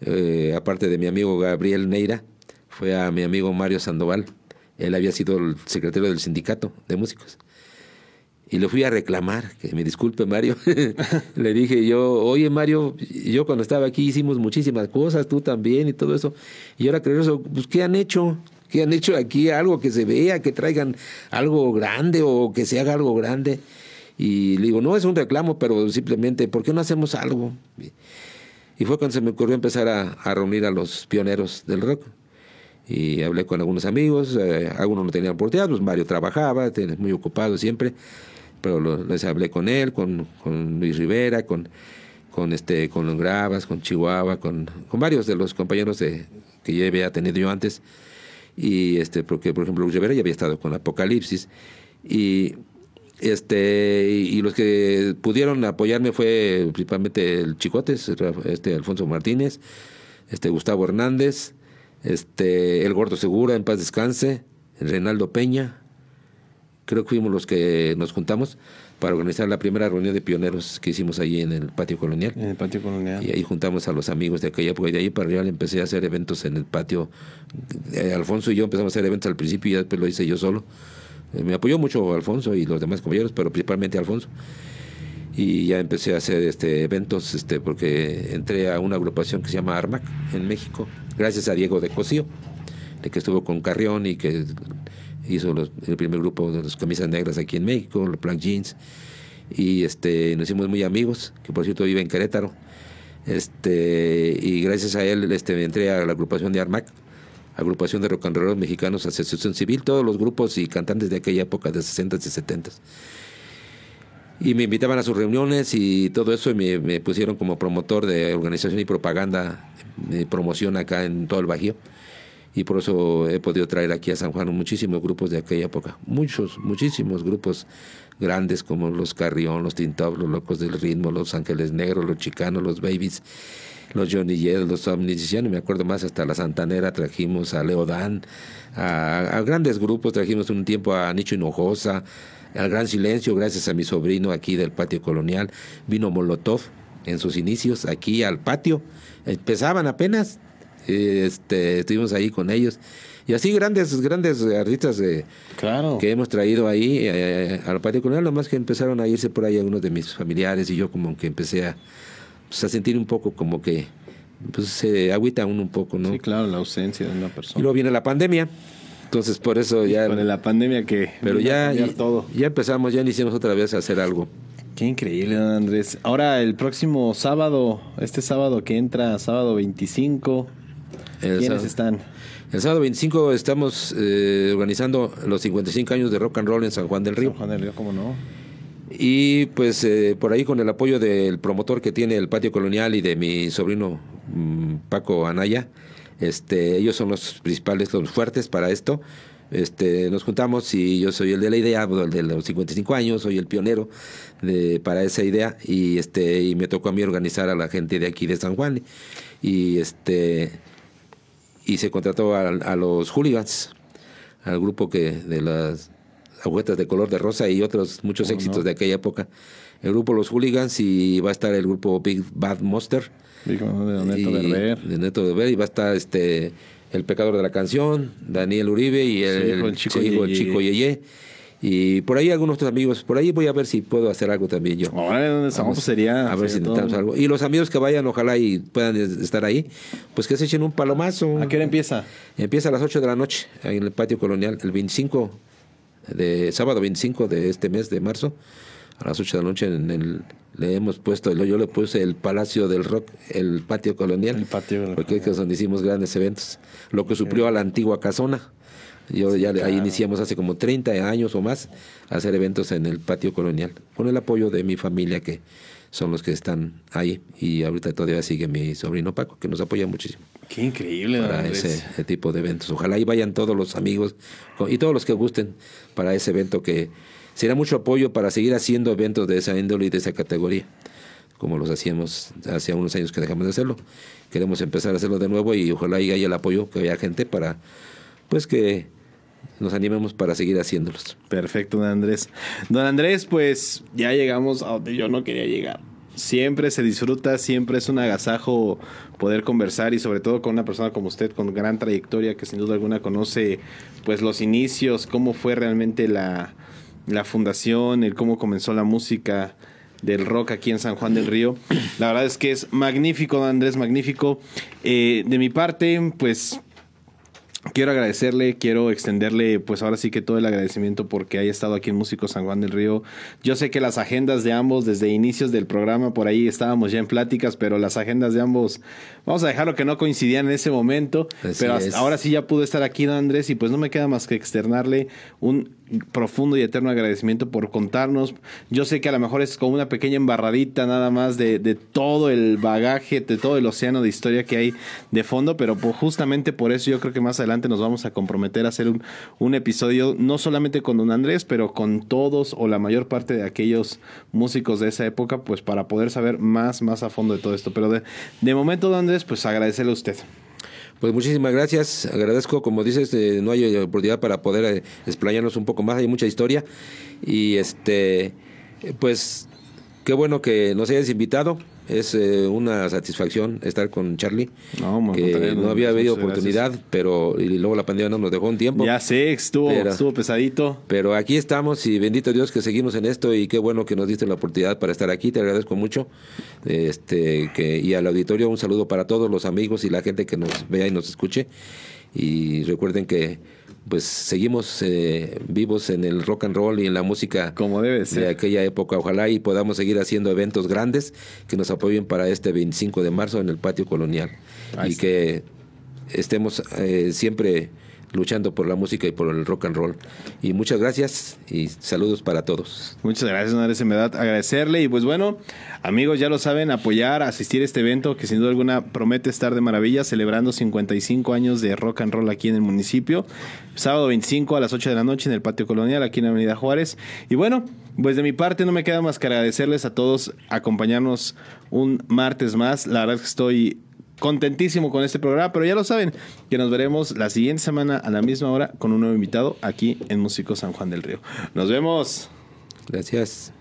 eh, aparte de mi amigo Gabriel Neira, fue a mi amigo Mario Sandoval. Él había sido el secretario del sindicato de músicos. Y le fui a reclamar, que me disculpe Mario. le dije yo, oye Mario, yo cuando estaba aquí hicimos muchísimas cosas, tú también y todo eso. Y ahora creo eso, pues ¿qué han hecho? ¿Qué han hecho aquí? Algo que se vea, que traigan algo grande o que se haga algo grande. Y le digo, no es un reclamo, pero simplemente, ¿por qué no hacemos algo? Y fue cuando se me ocurrió empezar a, reunir a los pioneros del rock. Y hablé con algunos amigos, eh, algunos no tenían oportunidad, pues Mario trabajaba, muy ocupado siempre, pero les hablé con él, con, Luis Rivera, con, con, este, con los Gravas, con Chihuahua, con, con varios de los compañeros de, que ya había tenido yo antes. Y este, porque por ejemplo Luis Rivera ya había estado con Apocalipsis. Y este y los que pudieron apoyarme fue principalmente el Chicotes, este Alfonso Martínez, este Gustavo Hernández, este el Gordo Segura, en paz descanse, Reinaldo Peña. Creo que fuimos los que nos juntamos para organizar la primera reunión de pioneros que hicimos allí en el patio colonial. En el patio colonial. Y ahí juntamos a los amigos de aquella época. Y de ahí para allá empecé a hacer eventos en el patio. Eh, Alfonso y yo empezamos a hacer eventos al principio y ya después lo hice yo solo. Eh, me apoyó mucho Alfonso y los demás compañeros, pero principalmente Alfonso. Y ya empecé a hacer este eventos este porque entré a una agrupación que se llama Armac en México, gracias a Diego de Cosío, de que estuvo con Carrión y que hizo los- el primer grupo de las camisas negras aquí en México, los Black Jeans. Y este, nos hicimos muy amigos, que por cierto vive en Querétaro. Este, y gracias a él este, entré a la agrupación de Armac, agrupación de roll mexicanos, asociación civil, todos los grupos y cantantes de aquella época, de 60s y 70s. Y me invitaban a sus reuniones y todo eso, y me, me pusieron como promotor de organización y propaganda, de promoción acá en todo el Bajío. Y por eso he podido traer aquí a San Juan muchísimos grupos de aquella época. Muchos, muchísimos grupos grandes como los Carrión, los Tintop, los Locos del Ritmo, los Ángeles Negros, los Chicanos, los Babies, los Johnny Jed, los Omnis. Ya no me acuerdo más, hasta la Santanera trajimos a Leodán, a, a grandes grupos, trajimos un tiempo a Nicho Hinojosa, al Gran Silencio, gracias a mi sobrino aquí del patio colonial. Vino Molotov en sus inicios aquí al patio. Empezaban apenas, este, estuvimos ahí con ellos. Y así grandes, grandes artistas eh, Claro. que hemos traído ahí eh, al patio colonial, nomás que empezaron a irse por ahí algunos de mis familiares y yo como que empecé a, pues, a sentir un poco como que pues se agüita uno un poco, ¿no? Sí, claro, la ausencia de una Y persona. luego viene la pandemia, entonces por eso ya... Con la pandemia que. Pero a ya, todo. ya empezamos, ya iniciamos otra vez a hacer algo. Qué increíble, Andrés. Ahora, el próximo sábado, este sábado que entra, sábado 25, El ¿quiénes sábado. están? El sábado 25 estamos eh, organizando los 55 años de rock and roll en San Juan del Río. San Juan del Río, ¿cómo no? Y pues eh, por ahí con el apoyo del promotor que tiene el patio colonial y de mi sobrino mm, Paco Anaya, este, ellos son los principales, los fuertes para esto. Este, nos juntamos y yo soy el de la idea, el de los 55 años, soy el pionero de, para esa idea y este y me tocó a mí organizar a la gente de aquí de San Juan y este y se contrató a, a los hooligans, al grupo que de las agujetas de color de rosa y otros muchos éxitos de aquella época. El grupo Los Hooligans y va a estar el grupo Big Bad Monster. Digo, de Neto Berber. de Neto de Ver, y va a estar este el pecador de la canción, Daniel Uribe y el, hijo, el Chico el Yeye. chico Yeye. Y por ahí algunos otros amigos, por ahí voy a ver si puedo hacer algo también yo. Ahora, ¿dónde estamos? Pues sería. a ver si intentamos todo. algo. Y los amigos que vayan, ojalá y puedan es- estar ahí, pues que se echen un palomazo. ¿A qué hora empieza? Empieza a las 8 de la noche, ahí en el patio colonial, el 25 de sábado 25 de este mes de marzo, a las 8 de la noche en el, le hemos puesto, yo le puse el Palacio del Rock, el patio colonial, El patio porque es donde hicimos grandes eventos, lo que suplió a la antigua casona. Yo ya ahí iniciamos hace como 30 años o más a hacer eventos en el patio colonial, con el apoyo de mi familia que son los que están ahí y ahorita todavía sigue mi sobrino Paco que nos apoya muchísimo Qué increíble, para ese, ese tipo de eventos. Ojalá y vayan todos los amigos y todos los que gusten para ese evento que será mucho apoyo para seguir haciendo eventos de esa índole y de esa categoría, como los hacíamos hace unos años que dejamos de hacerlo. Queremos empezar a hacerlo de nuevo y ojalá y haya el apoyo, que haya gente para, pues que nos animemos para seguir haciéndolos. Perfecto, don Andrés. Don Andrés, pues ya llegamos a donde yo no quería llegar. Siempre se disfruta, siempre es un agasajo poder conversar y sobre todo con una persona como usted con gran trayectoria que sin duda alguna conoce pues los inicios, cómo fue realmente la, la fundación, el cómo comenzó la música del rock aquí en San Juan del Río. La verdad es que es magnífico, don Andrés, magnífico. Eh, de mi parte, pues Quiero agradecerle, quiero extenderle, pues ahora sí que todo el agradecimiento porque haya estado aquí en Músico San Juan del Río. Yo sé que las agendas de ambos, desde inicios del programa, por ahí estábamos ya en pláticas, pero las agendas de ambos, vamos a dejarlo que no coincidían en ese momento. Así pero ahora sí ya pudo estar aquí, don Andrés, y pues no me queda más que externarle un profundo y eterno agradecimiento por contarnos. Yo sé que a lo mejor es como una pequeña embarradita nada más de, de todo el bagaje, de todo el océano de historia que hay de fondo, pero pues justamente por eso yo creo que más adelante nos vamos a comprometer a hacer un, un episodio, no solamente con don Andrés, pero con todos o la mayor parte de aquellos músicos de esa época, pues para poder saber más, más a fondo de todo esto. Pero de, de momento, don Andrés, pues agradecerle a usted. Pues muchísimas gracias, agradezco, como dices, eh, no hay oportunidad para poder eh, explayarnos un poco más, hay mucha historia. Y este, eh, pues qué bueno que nos hayas invitado, es eh, una satisfacción estar con Charlie, No, que no había habido gracias. oportunidad, pero y luego la pandemia no nos dejó un tiempo. Ya sé, estuvo, Pero- estuvo pesadito. Pero aquí estamos y bendito Dios que seguimos en esto y qué bueno que nos diste la oportunidad para estar aquí. Te agradezco mucho. Este, que, y al auditorio un saludo para todos los amigos y la gente que nos vea y nos escuche. Y recuerden que pues seguimos eh, vivos en el rock and roll y en la música Como debe de ser. aquella época. Ojalá y podamos seguir haciendo eventos grandes que nos apoyen para este 25 de marzo en el patio colonial. Ahí y está. que estemos eh, siempre luchando por la música y por el rock and roll. Y muchas gracias y saludos para todos. Muchas gracias, Andrés, en verdad, agradecerle. Y pues bueno, amigos, ya lo saben, apoyar, asistir a este evento que sin duda alguna promete estar de maravilla, celebrando 55 años de rock and roll aquí en el municipio. Sábado 25 a las 8 de la noche en el Patio Colonial, aquí en la Avenida Juárez. Y bueno, pues de mi parte no me queda más que agradecerles a todos acompañarnos un martes más. La verdad es que estoy contentísimo con este programa, pero ya lo saben, que nos veremos la siguiente semana a la misma hora con un nuevo invitado aquí en Músico San Juan del Río. Nos vemos. Gracias.